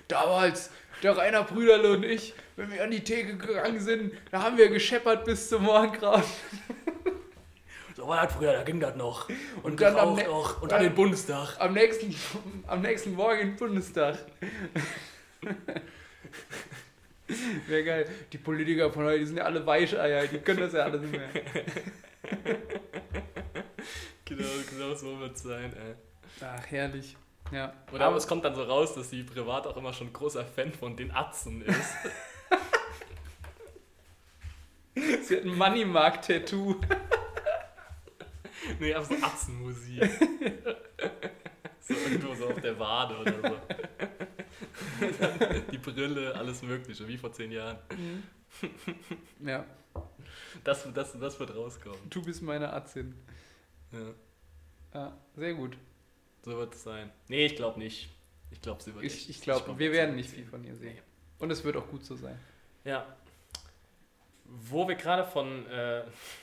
Damals, der Rainer Brüderle und ich, wenn wir an die Theke gegangen sind, da haben wir gescheppert bis zum Morgengrauen. [LAUGHS] So war das früher, da ging das noch. Und, Und dann am noch. Und dann den Bundestag. Am nächsten, am nächsten Morgen im Bundestag. [LAUGHS] Wäre geil. Die Politiker von heute, die sind ja alle Weicheier, die können das ja alles nicht mehr. [LAUGHS] Genau, genau so wird es sein, ey. Ach, herrlich. Ja. Oder aber es kommt dann so raus, dass sie privat auch immer schon großer Fan von den Atzen ist. [LAUGHS] sie hat ein Moneymark-Tattoo. [LAUGHS] nee, aber so Atzenmusik. so irgendwo so auf der Wade oder so. Die Brille, alles Mögliche, wie vor zehn Jahren. Ja, Das, das, das wird rauskommen. du bist meine Arztin. Ja, Ja, sehr gut. so wird es sein. Nee, ich glaube nicht. Ich glaube, sie wird Ich, echt- ich glaube, glaub, wir werden nicht viel von ihr sehen. Und es wird auch gut so sein. Ja. Wo wir gerade von, äh,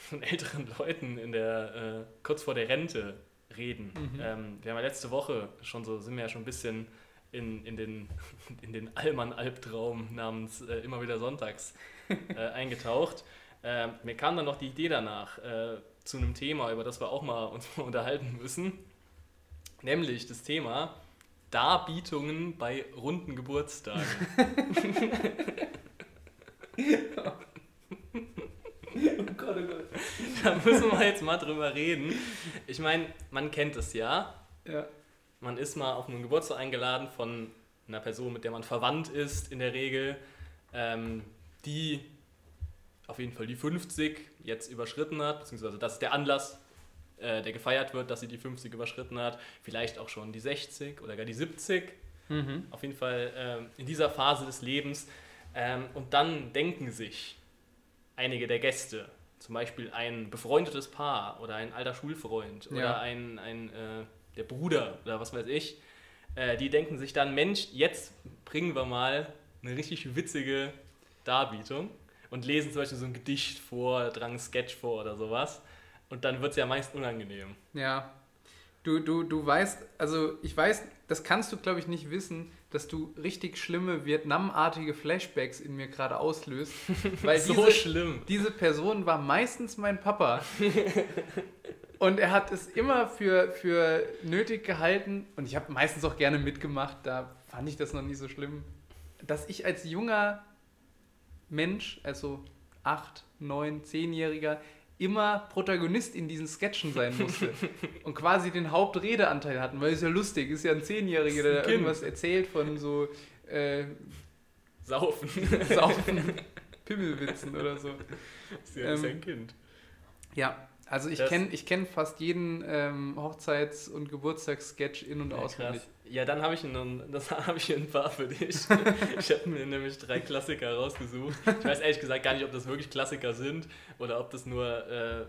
von älteren Leuten in der, äh, kurz vor der Rente reden. Mhm. Ähm, wir haben ja letzte Woche schon so, sind wir ja schon ein bisschen in, in den, [LAUGHS] in den Allmann-Albtraum namens äh, immer wieder Sonntags [LAUGHS] äh, eingetaucht. Ähm, mir kam dann noch die Idee danach äh, zu einem Thema, über das wir auch mal uns [LAUGHS] unterhalten müssen. Nämlich das Thema Darbietungen bei runden Geburtstagen. Oh Gott, oh Gott. Da müssen wir jetzt mal drüber reden. Ich meine, man kennt es ja. Ja. Man ist mal auf einen Geburtstag eingeladen von einer Person, mit der man verwandt ist, in der Regel, ähm, die auf jeden Fall die 50 jetzt überschritten hat, beziehungsweise das ist der Anlass, äh, der gefeiert wird, dass sie die 50 überschritten hat. Vielleicht auch schon die 60 oder gar die 70 Mhm. auf jeden Fall ähm, in dieser Phase des Lebens. Ähm, und dann denken sich einige der Gäste, zum Beispiel ein befreundetes Paar oder ein alter Schulfreund oder Ja. ein, ein äh, der Bruder oder was weiß ich, äh, die denken sich dann, Mensch, jetzt bringen wir mal eine richtig witzige Darbietung und lesen zum Beispiel so ein Gedicht vor, tragen einen Sketch vor oder sowas. Und dann wird es ja meist unangenehm. Ja. Du, du, du weißt, also ich weiß, das kannst du, glaube ich, nicht wissen, dass du richtig schlimme Vietnam-artige Flashbacks in mir gerade auslöst. [LAUGHS] Weil so diese, schlimm. diese Person war meistens mein Papa. [LAUGHS] Und er hat es immer für, für nötig gehalten, und ich habe meistens auch gerne mitgemacht, da fand ich das noch nicht so schlimm, dass ich als junger Mensch, also acht, neun, zehnjähriger, immer Protagonist in diesen Sketchen sein musste [LAUGHS] und quasi den Hauptredeanteil hatten, weil es ja lustig ist, ja ein Zehnjähriger, der Kind. irgendwas erzählt von so äh, Saufen. [LAUGHS] Saufen, [LAUGHS] Pimmelwitzen oder so. ist ja ist ja Ähm, ein Kind. Ja, also ich kenne ich kenn fast jeden ähm, Hochzeits- und Geburtstagssketch in- und Ja, auswendig. krass. Ja, dann habe ich, einen- das [LAUGHS] habe ich ein paar für dich. [LAUGHS] ich habe mir nämlich drei Klassiker rausgesucht. Ich weiß ehrlich gesagt gar nicht, ob das wirklich Klassiker sind oder ob das nur äh,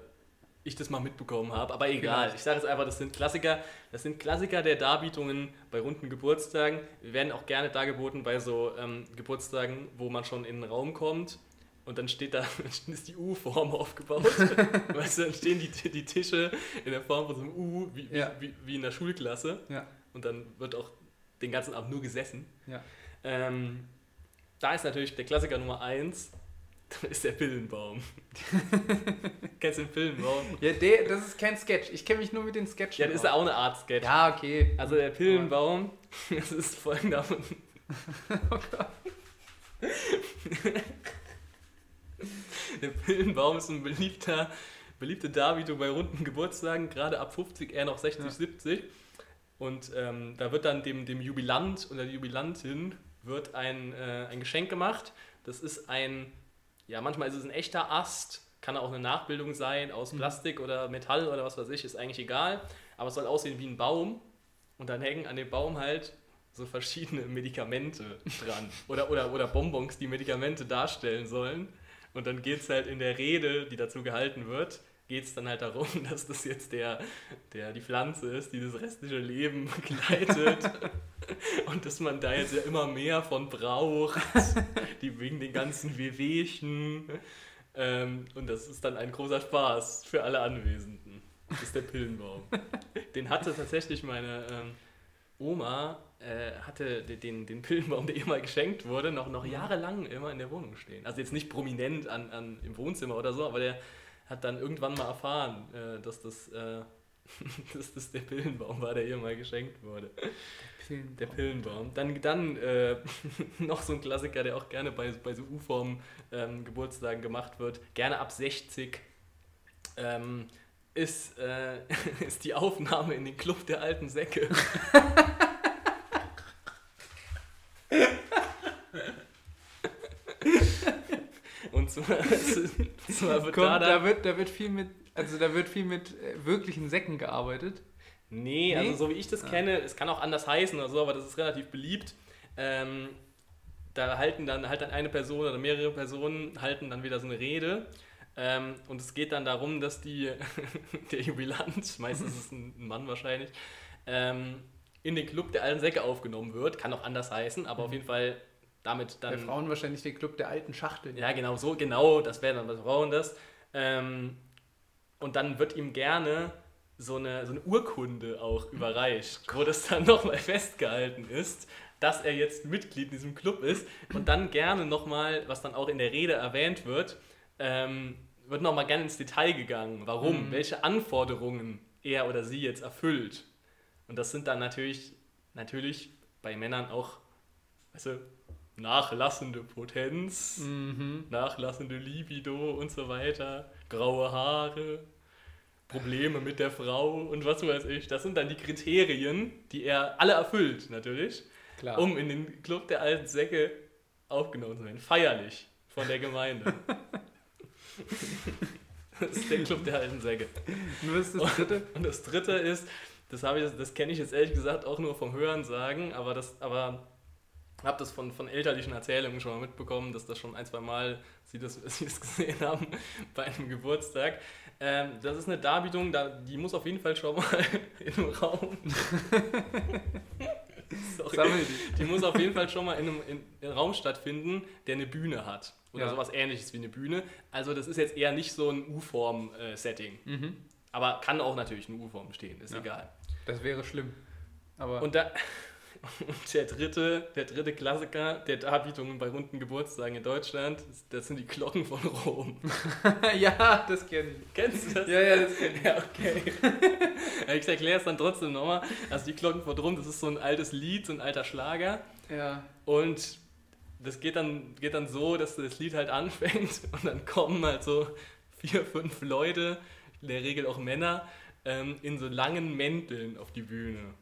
ich das mal mitbekommen habe. Aber egal. Vielleicht. Ich sage jetzt einfach, das sind Klassiker. Das sind Klassiker der Darbietungen bei runden Geburtstagen. Wir werden auch gerne dargeboten bei so ähm, Geburtstagen, wo man schon in den Raum kommt. Und dann steht da, [LAUGHS] dann ist die U-Form aufgebaut. [LAUGHS] weißt du, dann stehen die, die Tische in der Form von so einem U, wie, Ja. wie, wie in der Schulklasse. Ja, Und dann wird auch den ganzen Abend nur gesessen. ja. Ähm, da ist natürlich der Klassiker Nummer 1, [LAUGHS] ist der Pillenbaum. Kennst du den Pillenbaum? Ja, der, das ist kein Sketch. Ich kenne mich nur mit den Sketchen Ja, das ist ja auch eine Art Sketch. Ja, okay. Also der Pillenbaum, das ist folgendermaßen. Oh Gott. [LAUGHS] Der Pillenbaum ist ein beliebter, beliebte Darbietung bei runden Geburtstagen, gerade ab 50, eher noch 60, Ja. 70. Und ähm, da wird dann dem, dem Jubilant oder der Jubilantin wird ein, äh, ein Geschenk gemacht. Das ist ein, ja, manchmal ist es ein echter Ast, kann auch eine Nachbildung sein aus Mhm. Plastik oder Metall oder was weiß ich, ist eigentlich egal. Aber es soll aussehen wie ein Baum und dann hängen an dem Baum halt so verschiedene Medikamente dran. [LAUGHS] Oder, oder, oder Bonbons, die Medikamente darstellen sollen. Und dann geht es halt in der Rede, die dazu gehalten wird, geht es dann halt darum, [LAUGHS] dass das jetzt der, der, die Pflanze ist, die das restliche Leben [LAUGHS] begleitet. [LAUGHS] Und dass man da jetzt ja immer mehr von braucht, die wegen den ganzen Wehwehchen. Ähm, und das ist dann ein großer Spaß für alle Anwesenden. Das ist der Pillenbaum. Den hatte tatsächlich meine ähm, Oma, äh, hatte de- den, den Pillenbaum, der ihr mal geschenkt wurde, noch, noch jahrelang immer in der Wohnung stehen. Also jetzt nicht prominent an, an, im Wohnzimmer oder so, aber der hat dann irgendwann mal erfahren, äh, dass, das, äh, [LAUGHS] dass das der Pillenbaum war, der ihr mal geschenkt wurde. Pillen. Der Pillenbaum. Dann, dann äh, [LAUGHS] noch so ein Klassiker, der auch gerne bei, bei so U-Form ähm, Geburtstagen gemacht wird, gerne ab 60, ähm, ist, äh, [LAUGHS] ist die Aufnahme in den Club der alten Säcke. [LAUGHS] Und zwar, [LAUGHS] zwar wird Kommt, da da, wird, da wird viel mit, also da wird viel mit äh, wirklichen Säcken gearbeitet. Nee, Nee? also so wie ich das Ah. kenne, es kann auch anders heißen oder so, aber das ist relativ beliebt. Ähm, da halten dann halt dann eine Person oder mehrere Personen halten dann wieder so eine Rede. Ähm, und es geht dann darum, dass die, [LAUGHS] der Jubilant, meistens ist es ein Mann wahrscheinlich, ähm, in den Club der alten Säcke aufgenommen wird. Kann auch anders heißen, aber auf jeden Fall damit dann. Frauen wahrscheinlich der Club der alten Schachteln. Ja, genau, so, genau, das wäre dann bei Frauen das. Ähm, und dann wird ihm gerne so eine, so eine Urkunde auch überreicht, wo das dann [LAUGHS] nochmal festgehalten ist, dass er jetzt Mitglied in diesem Club ist. Und dann gerne nochmal, was dann auch in der Rede erwähnt wird, ähm, wird nochmal gerne ins Detail gegangen, warum, Mhm. welche Anforderungen er oder sie jetzt erfüllt. Und das sind dann natürlich, natürlich bei Männern auch, weißt du, nachlassende Potenz, Mhm. nachlassende Libido und so weiter, graue Haare, Probleme mit der Frau und was weiß ich. Das sind dann die Kriterien, die er alle erfüllt, natürlich, Klar. um in den Club der alten Säcke aufgenommen zu werden. Feierlich von der Gemeinde. [LAUGHS] das ist der Club der alten Säcke. Nur ist das dritte. Und das dritte ist, das, habe ich, das kenne ich jetzt ehrlich gesagt auch nur vom Hören sagen, aber das, aber habe das von, von elterlichen Erzählungen schon mal mitbekommen, dass das schon ein, zwei Mal sie das, [LAUGHS] sie das gesehen haben [LAUGHS] bei einem Geburtstag. Ähm, das ist eine Darbietung, da, die muss auf jeden Fall schon mal [LAUGHS] im Raum. Sorry. Die muss auf jeden Fall schon mal in einem, in, in einem Raum stattfinden, der eine Bühne hat. Oder Ja. sowas ähnliches wie eine Bühne. Also das ist jetzt eher nicht so ein U-Form-Setting. Mhm. Aber kann auch natürlich eine U-Form stehen, ist Ja. egal. Das wäre schlimm. Aber Und, da, [LAUGHS] und der, dritte, der dritte Klassiker der Darbietungen bei runden Geburtstagen in Deutschland, das sind die Glocken von Rom. [LAUGHS] ja, das kenne ich. Kennst du das? Ja, ja, das kenne ich. Ja, okay. Ich erkläre es dann trotzdem nochmal. Also die Glocken von Rom, das ist so ein altes Lied, so ein alter Schlager. Ja. Und das geht dann, geht dann so, dass das Lied halt anfängt [LAUGHS] und dann kommen halt so vier, fünf Leute, in der Regel auch Männer, ähm, in so langen Mänteln auf die Bühne.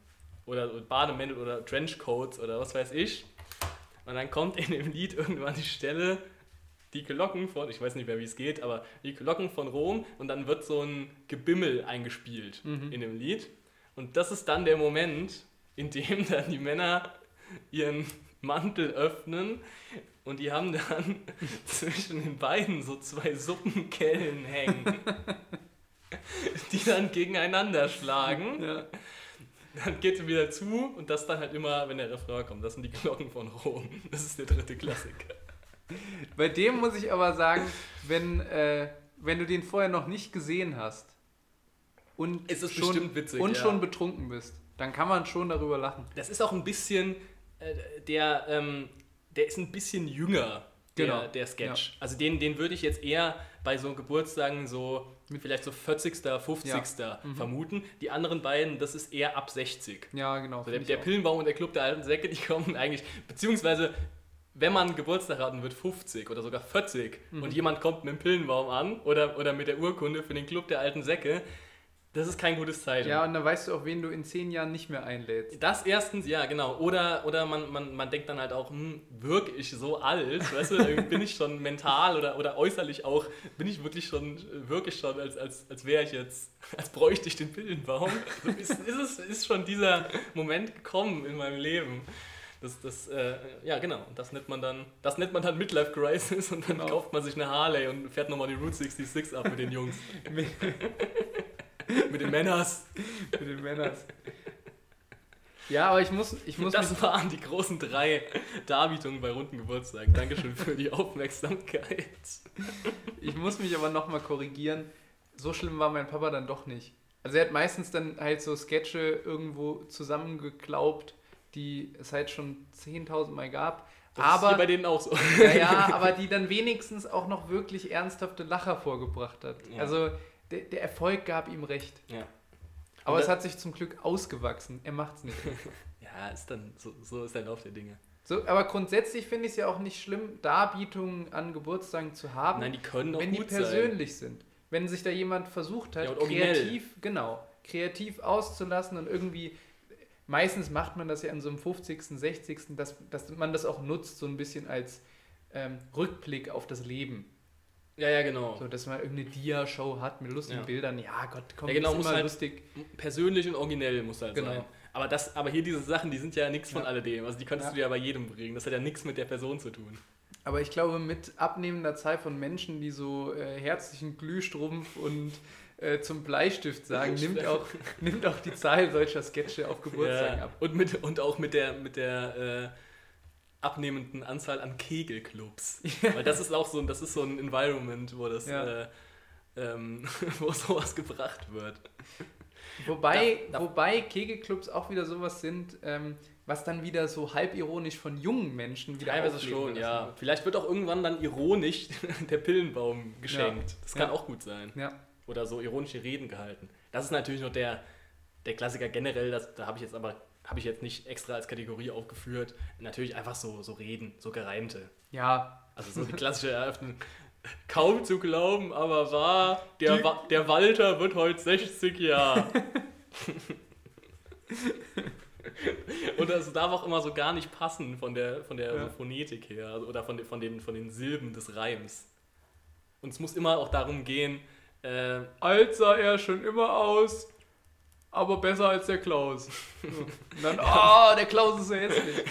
Oder Bademäntel oder Trenchcoats oder was weiß ich. Und dann kommt in dem Lied irgendwann die Stelle, die Glocken von, ich weiß nicht mehr, wie es geht, aber die Glocken von Rom und dann wird so ein Gebimmel eingespielt Mhm. in dem Lied. Und das ist dann der Moment, in dem [LAUGHS] dann die Männer ihren Mantel öffnen und die haben dann [LAUGHS] zwischen den Beinen so zwei Suppenkellen hängen, [LAUGHS] die dann gegeneinander schlagen. Ja. Dann geht sie wieder zu und das dann halt immer, wenn der Refrain kommt. Das sind die Glocken von Rom. Das ist der dritte Klassiker. Bei dem muss ich aber sagen, wenn, äh, wenn du den vorher noch nicht gesehen hast und, Es ist schon, witzig, und ja. schon betrunken bist, dann kann man schon darüber lachen. Das ist auch ein bisschen, der, ähm, der ist ein bisschen jünger, der, Genau. der Sketch. Also den, den würde ich jetzt eher bei so Geburtstagen so vielleicht so 40., 50. Mhm. vermuten. Die anderen beiden, das ist eher ab 60. Ja, genau. Also der, der. Pillenbaum und der Club der alten Säcke, [LAUGHS] die kommen eigentlich, beziehungsweise wenn man Geburtstag hat und wird 50 oder sogar 40 Mhm. und jemand kommt mit dem Pillenbaum an oder, oder mit der Urkunde für den Club der alten Säcke, das ist kein gutes Zeichen. Ja, und dann weißt du auch, wen du in zehn Jahren nicht mehr einlädst. Das erstens, ja, genau. Oder, oder man, man, man denkt dann halt auch, hm, wirke ich so alt? Weißt du, [LAUGHS] bin ich schon mental oder, oder äußerlich auch, bin ich wirklich schon, wirke ich schon, als, als, als wäre ich jetzt, als bräuchte ich den Pillenbaum? Also ist, ist, es, ist schon dieser Moment gekommen in meinem Leben. Das, das, äh, ja, genau. Und das nennt man dann, das nennt man dann Midlife Crisis und dann Genau. kauft man sich eine Harley und fährt nochmal die Route 66 ab mit den Jungs. [LAUGHS] [LAUGHS] [LAUGHS] mit den Männers. Mit den Männern. Ja, aber ich muss, ich muss das waren die großen drei Darbietungen bei runden Geburtstagen. Dankeschön für die Aufmerksamkeit. ich muss mich aber nochmal korrigieren. So schlimm war mein Papa dann doch nicht. Also er hat meistens dann halt so Sketche irgendwo zusammengeklaubt, die es halt schon 10.000 Mal gab. Das ist aber hier bei denen auch so. Ja, ja, [LAUGHS] aber die dann wenigstens auch noch wirklich ernsthafte Lacher vorgebracht hat. Ja. Also der, der Erfolg gab ihm recht. Ja. Aber es hat sich zum Glück ausgewachsen. Er macht's nicht. [LAUGHS] Ja, ist dann, so, so ist der Lauf der Dinge. So, aber grundsätzlich finde ich es ja auch nicht schlimm, Darbietungen an Geburtstagen zu haben, Nein, die können auch wenn die gut sein. persönlich sind. Wenn sich da jemand versucht hat, Ja, kreativ, genau, kreativ auszulassen und irgendwie, meistens macht man das ja an so einem 50., 60., dass, dass man das auch nutzt, so ein bisschen als ähm, Rückblick auf das Leben. Ja, ja, genau. So, dass man irgendeine Dia-Show hat mit lustigen Ja. Bildern. Ja, Gott, komm, Ja, genau, muss immer halt- lustig. Persönlich und originell muss halt Genau. sein. Aber, das, aber hier diese Sachen, die sind ja nichts von Ja. alledem. Also die könntest Ja. du ja bei jedem bringen. Das hat ja nichts mit der Person zu tun. Aber ich glaube, mit abnehmender Zahl von Menschen, die so äh, herzlichen Glühstrumpf und äh, zum Bleistift sagen, nimmt auch, nimmt auch die Zahl solcher Sketche auf Geburtstagen [LAUGHS] Ja, ab. und, mit, und auch mit der, mit der äh, abnehmenden Anzahl an Kegelclubs. [LAUGHS] Weil das ist auch so, ein- das ist so ein Environment, wo das, Ja. äh, ähm, [LAUGHS] wo sowas gebracht wird. Wobei, Darf- darf- wobei Kegelclubs auch wieder sowas sind, ähm, was dann wieder so halbironisch von jungen Menschen wieder Teilweise schon, ja. wird. Vielleicht wird auch irgendwann dann ironisch [LAUGHS] der Pillenbaum geschenkt. Das kann Ja. auch gut sein. Ja. Oder so ironische Reden gehalten. Das ist natürlich noch der, der Klassiker generell, das, da habe ich jetzt aber habe ich jetzt nicht extra als Kategorie aufgeführt. Natürlich einfach so, so Reden, so gereimte. ja, Also so die klassische Eröffnung. [LAUGHS] Kaum zu glauben, aber wahr, der, Wa der Walter wird heute 60 Jahre. [LAUGHS] Und das darf auch immer so gar nicht passen von der, von der Ja. Phonetik her also- oder von, den- von, den, von den Silben des Reims. Und es muss immer auch darum gehen, äh, alt sah er schon immer aus, aber besser als der Klaus. Und [LAUGHS] dann, oh, der Klaus ist so hässlich.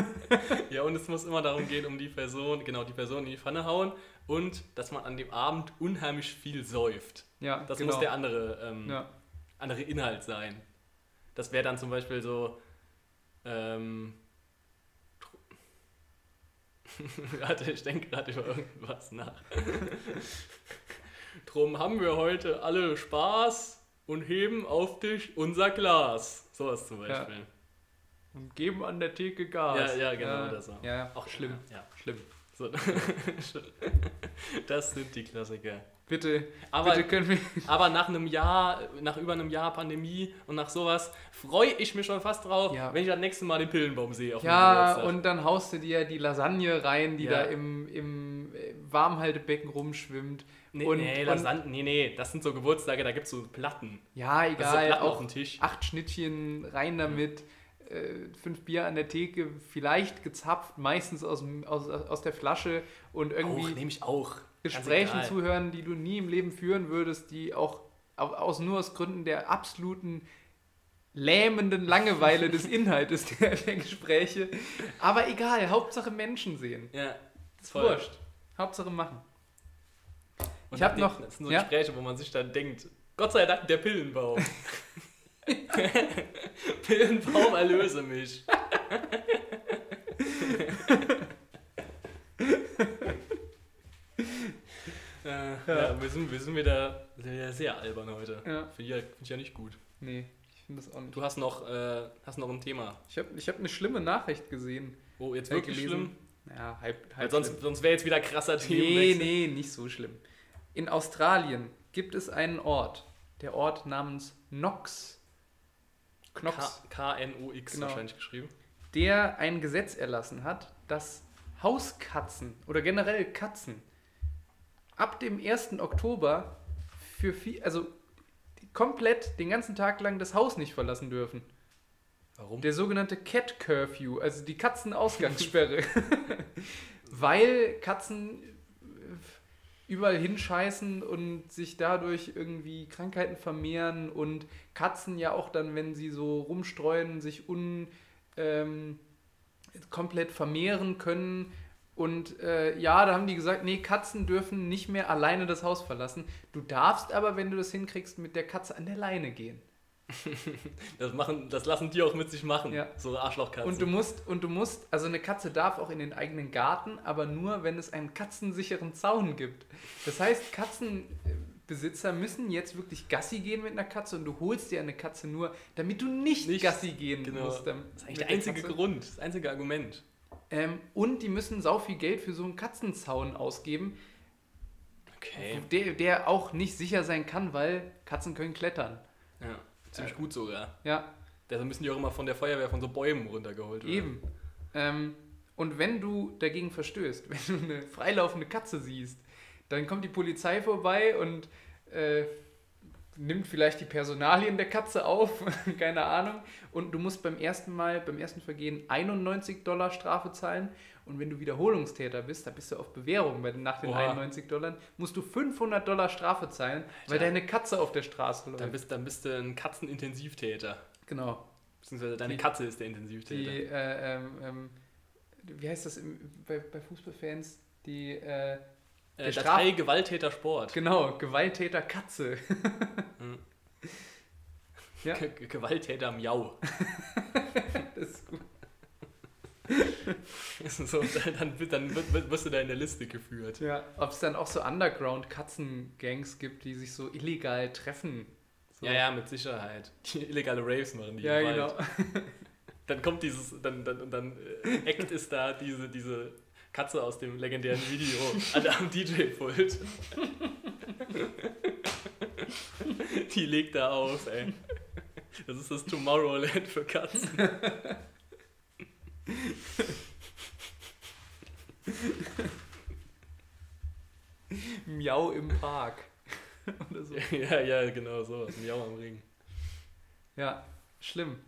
[LAUGHS] ja, und es muss immer darum gehen, um die Person, genau, die Person in die Pfanne hauen und dass man an dem Abend unheimlich viel säuft. Ja, Das genau. muss der andere ähm, ja. andere Inhalt sein. Das wäre dann zum Beispiel so. Ähm, [LAUGHS] Warte, ich denke gerade über irgendwas nach. Drum haben wir heute alle Spaß und heben auf dich unser Glas. Sowas zum Ja. Beispiel. Und geben an der Theke Gas. Ja, ja, genau, Ja, oder so. Ja, ja, Auch schlimm. Ja. Schlimm. So. [LAUGHS] Das sind die Klassiker. Bitte, Aber, bitte können wir. aber nach einem Jahr, nach über einem Jahr Pandemie und nach sowas, freue ich mich schon fast drauf, Ja. wenn ich das nächste Mal den Pillenbaum sehe. Ja, und dann haust du dir die Lasagne rein, die Ja. da im, im äh, Warmhaltebecken rumschwimmt. Nee, und, nee, und, nee, nee, das sind so Geburtstage, da gibt es so Platten. ja, Das ist so egal, Platten auf dem Tisch. acht Schnittchen rein damit, äh, fünf Bier an der Theke, vielleicht gezapft, meistens aus, aus, aus der Flasche und irgendwie Auch, nehme ich auch. Gesprächen egal. zuhören, die du nie im Leben führen würdest, die auch au- aus, nur aus Gründen der absoluten lähmenden Langeweile des [LAUGHS] Inhaltes der, der Gespräche. Aber egal, Hauptsache Menschen sehen. Ja, Ist voll. wurscht. Hauptsache machen. Und Ich hab die- noch- Das sind so ja? Gespräche, wo man sich dann denkt, Gott sei Dank der Pillenbaum. [LAUGHS] Pillenbaum erlöse mich. [LAUGHS] äh, ja. wir, sind, wir sind wieder sehr, sehr albern heute. Ja. Finde ich, ja- find ich ja nicht gut. Nee, ich finde das auch nicht. Du hast noch, äh, hast noch ein Thema. Ich habe ich hab eine schlimme Nachricht gesehen. Oh, jetzt Äh, wirklich gelesen. schlimm? Ja, halb, Weil halb sonst schlimm. sonst wäre jetzt wieder krasser Nee, Themenwechsel. nee, nicht so schlimm. In Australien gibt es einen Ort. Der Ort namens Knox. Knox. K-N-O-X Genau. wahrscheinlich geschrieben. der ein Gesetz erlassen hat, dass Hauskatzen oder generell Katzen ab dem 1. Oktober für viel, also komplett den ganzen Tag lang das Haus nicht verlassen dürfen. Warum? Der sogenannte Cat Curfew, also die Katzenausgangssperre. [LAUGHS] [LAUGHS] Weil Katzen überall hinscheißen und sich dadurch irgendwie Krankheiten vermehren und Katzen ja auch dann, wenn sie so rumstreuen, sich un, ähm, komplett vermehren können. Und äh, ja, da haben die gesagt, nee, Katzen dürfen nicht mehr alleine das Haus verlassen. Du darfst aber, wenn du das hinkriegst, mit der Katze an der Leine gehen. [LAUGHS] Das, machen, das lassen die auch mit sich machen. Ja. So Arschlochkatzen. Und du musst, und du musst, also eine Katze darf auch in den eigenen Garten, aber nur, wenn es einen katzensicheren Zaun gibt. Das heißt, Katzenbesitzer müssen jetzt wirklich Gassi gehen mit einer Katze und du holst dir eine Katze nur, damit du nicht, Nicht- Gassi gehen genau. musst. ähm, das ist eigentlich der einzige Katze. Grund, das einzige Argument. Ähm, und die müssen sau viel Geld für so einen Katzenzaun ausgeben, Okay. der, der auch nicht sicher sein kann, weil Katzen können klettern. Ja, ziemlich Äh, gut sogar. Ja, Deshalb müssen die auch immer von der Feuerwehr von so Bäumen runtergeholt werden. Eben. Ähm, und wenn du dagegen verstößt, [LAUGHS] wenn du eine freilaufende Katze siehst, dann kommt die Polizei vorbei und äh, nimmt vielleicht die Personalien der Katze auf, [LAUGHS] keine Ahnung. Und du musst beim ersten Mal, beim ersten Vergehen 91 Dollar Strafe zahlen. Und wenn du Wiederholungstäter bist, da bist du auf Bewährung bei, den- nach den Boah. 91 Dollar, musst du 500 Dollar Strafe zahlen, weil Alter. deine Katze auf der Straße läuft. Dann bist, dann bist du ein Katzenintensivtäter. genau. Beziehungsweise deine Die- Katze ist der Intensivtäter. Die, äh, ähm, ähm, wie heißt das im, bei, bei Fußballfans? Die, äh, äh, Datei Gewalttäter Sport. genau, Gewalttäter Katze. Mhm. Ja. Ge- [LAUGHS] Ge- Gewalttäter Miau. [LAUGHS] Das ist gut. [LAUGHS] so, dann, dann, wird- wirst du da in der Liste geführt. Ja, ob es dann auch so Underground-Katzengangs gibt, die sich so illegal treffen. So. Ja, ja, mit Sicherheit. Die illegale Raves machen die Ja, genau. [LAUGHS] Dann kommt dieses, dann, dann, dann äh, Act ist da diese, diese Katze aus dem legendären Video [LAUGHS] an, am DJ-Pult. Die legt da auf, ey. Das ist das Tomorrowland für Katzen. Miau im Park. [LAUGHS] Oder so. Ja, ja, genau so. Miau am Ring. Ja, schlimm.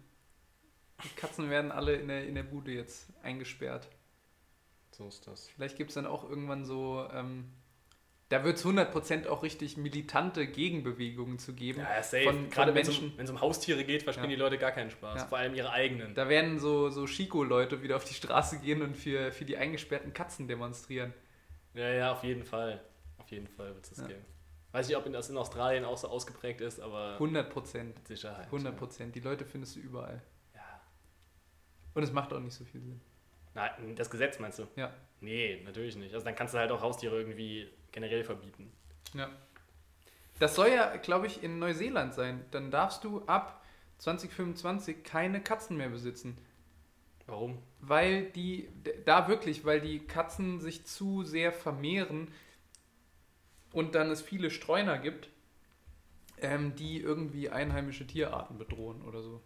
Die Katzen werden alle in der, in der Bude jetzt eingesperrt. So ist das. Vielleicht gibt es dann auch irgendwann so, ähm, da wird es 100% auch richtig militante Gegenbewegungen zu geben. Ja, safe. Von- Gerade wenn es um, um Haustiere geht, verstehen Ja. die Leute gar keinen Spaß. Ja. Vor allem ihre eigenen. Da werden so, so Chico-Leute wieder auf die Straße gehen und für, für die eingesperrten Katzen demonstrieren. Ja, ja, auf jeden Fall. Auf jeden Fall wird es Ja. geben. Weiß nicht, ob das in Australien auch so ausgeprägt ist, aber 100 Prozent. mit Sicherheit. 100 Prozent. Die Leute findest du überall. Ja. Und es macht auch nicht so viel Sinn. Nein, das Gesetz meinst du? Ja. Nee, natürlich nicht. Also dann kannst du halt auch Haustiere irgendwie generell verbieten. Ja. Das soll ja, glaube ich, in Neuseeland sein. Dann darfst du ab 2025 keine Katzen mehr besitzen. Warum? Weil die, da wirklich, weil die Katzen sich zu sehr vermehren und dann es viele Streuner gibt, ähm, die irgendwie einheimische Tierarten bedrohen oder so.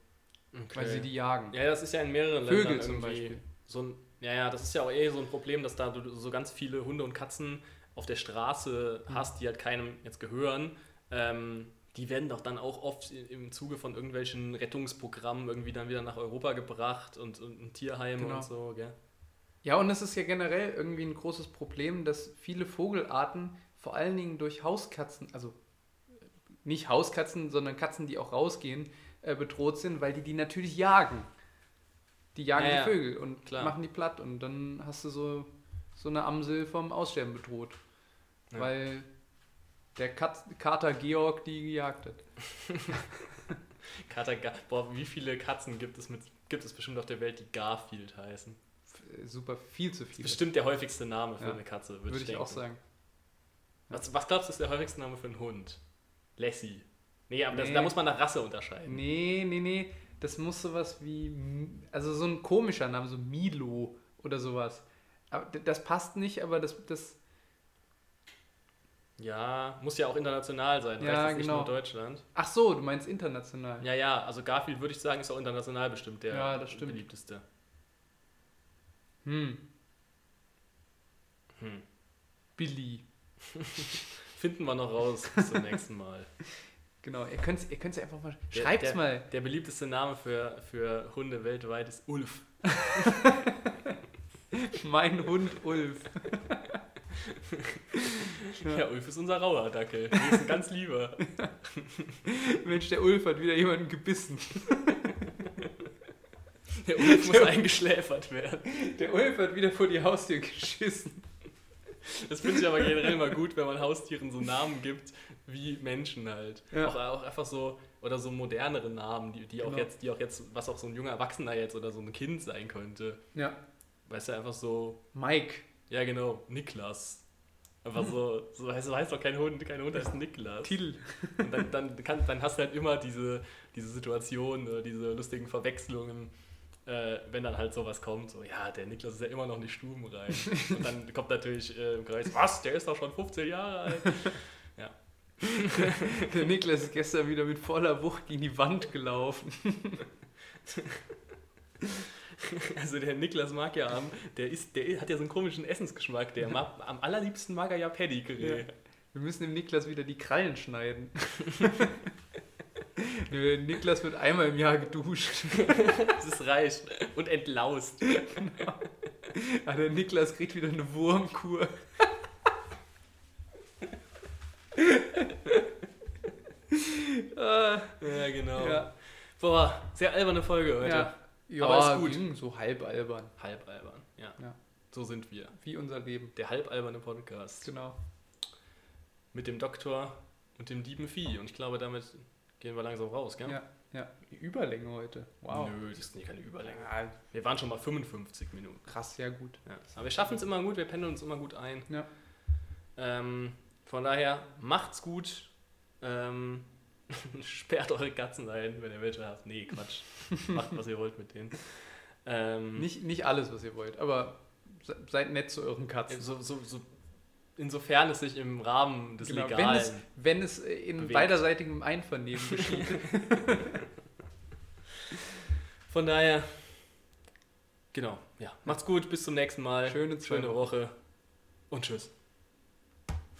Okay. Weil sie die jagen. Ja, das ist ja in mehreren Vögel Ländern zum irgendwie Beispiel. so ein. Ja, ja, das ist ja auch eh so ein Problem, dass da so ganz viele Hunde und Katzen auf der Straße Mhm. hast, die halt keinem jetzt gehören. Ähm, die werden doch dann auch oft im Zuge von irgendwelchen Rettungsprogrammen irgendwie dann wieder nach Europa gebracht und, und in Tierheime Genau. und so, gell? Ja, und es ist ja generell irgendwie ein großes Problem, dass viele Vogelarten vor allen Dingen durch Hauskatzen, also nicht Hauskatzen, sondern Katzen, die auch rausgehen, äh, bedroht sind, weil die die natürlich jagen. Die jagen Ja, die. Vögel und Klar. machen die platt und dann hast du so, so eine Amsel vom Aussterben bedroht. Ja. Weil der Katz, Kater Georg die gejagt hat. [LAUGHS] Kater, boah, wie viele Katzen gibt es mit, gibt es bestimmt auf der Welt, die Garfield heißen? Äh, Super, viel zu viele. Bestimmt der häufigste Name für Ja. eine Katze, würde Würde ich, ich denken. auch sagen. Was, was glaubst du, ist der häufigste Name für einen Hund? Lassie. Nee, aber Das, Nee. da muss man nach Rasse unterscheiden. Nee, nee, nee. Das muss sowas wie. Also so ein komischer Name, so Milo oder sowas. Aber das passt nicht, aber das. das Ja, muss ja auch international sein, Ja, reicht jetzt nicht genau. nur Deutschland. ach so, du meinst international. Ja, ja, also Garfield würde ich sagen, ist auch international bestimmt der Ja, das stimmt. beliebteste. Hm, Hm. Billy. [LAUGHS] Finden wir noch raus bis zum nächsten Mal. [LAUGHS] Genau, ihr könnt es ihr könnt's einfach mal. Der- Schreibt's der, mal. Der beliebteste Name für, für Hunde weltweit ist Ulf. [LAUGHS] Mein Hund Ulf. [LAUGHS] Ja, Ulf ist unser rauer Dackel. Der ist ein ganz lieber. [LAUGHS] Mensch, der Ulf hat wieder jemanden gebissen. [LAUGHS] Der Ulf muss eingeschläfert werden. Der Ulf hat wieder vor die Haustür geschissen. Das finde ich aber generell mal gut, wenn man Haustieren so Namen gibt wie Menschen halt. Ja. Auch, auch einfach so, oder so modernere Namen, die, die auch Genau. jetzt, die auch jetzt, was auch so ein junger Erwachsener jetzt oder so ein Kind sein könnte. Ja. Weißt du, einfach so, Mike. Ja genau, Niklas. Einfach so, so heißt, so heißt doch kein Hund, kein Hund heißt Niklas. Till. Und dann, dann, kann, dann hast du halt immer diese, diese Situation, diese lustigen Verwechslungen, äh, wenn dann halt sowas kommt, so, ja, der Niklas ist ja immer noch nicht stubenrein. [LAUGHS] Und dann kommt natürlich äh, im Kreis, was, der ist doch schon 15 Jahre alt. [LAUGHS] Der Niklas ist gestern wieder mit voller Wucht gegen die Wand gelaufen. [LAUGHS] [LAUGHS] Also der Niklas mag ja am, der, ist, der hat ja so einen komischen Essensgeschmack, der mag, am allerliebsten mag er ja Pedigree. Ja. Wir müssen dem Niklas wieder die Krallen schneiden. [LAUGHS] Niklas wird einmal im Jahr geduscht. Das reicht. Und entlaust. Aber der Niklas kriegt wieder eine Wurmkur. [LAUGHS] Ah, Ja, genau. ja. Boah, sehr alberne Folge heute. Ja, ja Aber ist gut. ging so halb albern. Halb albern, ja. Ja. So sind wir. Wie unser Leben. Der halb alberne Podcast. Genau. Mit dem Doktor und dem lieben Vieh. Und ich glaube, damit gehen wir langsam raus, gell? Ja, ja. Die Überlänge heute. Wow. Nö, das ist nicht keine Überlänge. Ja, Wir waren schon mal 55 Minuten. krass, sehr gut. Ja. Aber wir schaffen es immer gut, wir pendeln uns immer gut ein. Ja. Ähm, von daher, macht's gut. Ähm, [LAUGHS] sperrt eure Katzen ein, wenn ihr welche habt. Nee, Quatsch. [LAUGHS] Macht, was ihr wollt mit denen. Ähm, Nicht, nicht alles, was ihr wollt, aber se- seid nett zu euren Katzen. so, so, so, insofern es sich im Rahmen des Genau, wenn Legalen. es, wenn es in bewegt. beiderseitigem Einvernehmen geschieht. [LAUGHS] Von daher, genau, ja. Macht's gut, bis zum nächsten Mal. Schöne Schöne Woche und tschüss.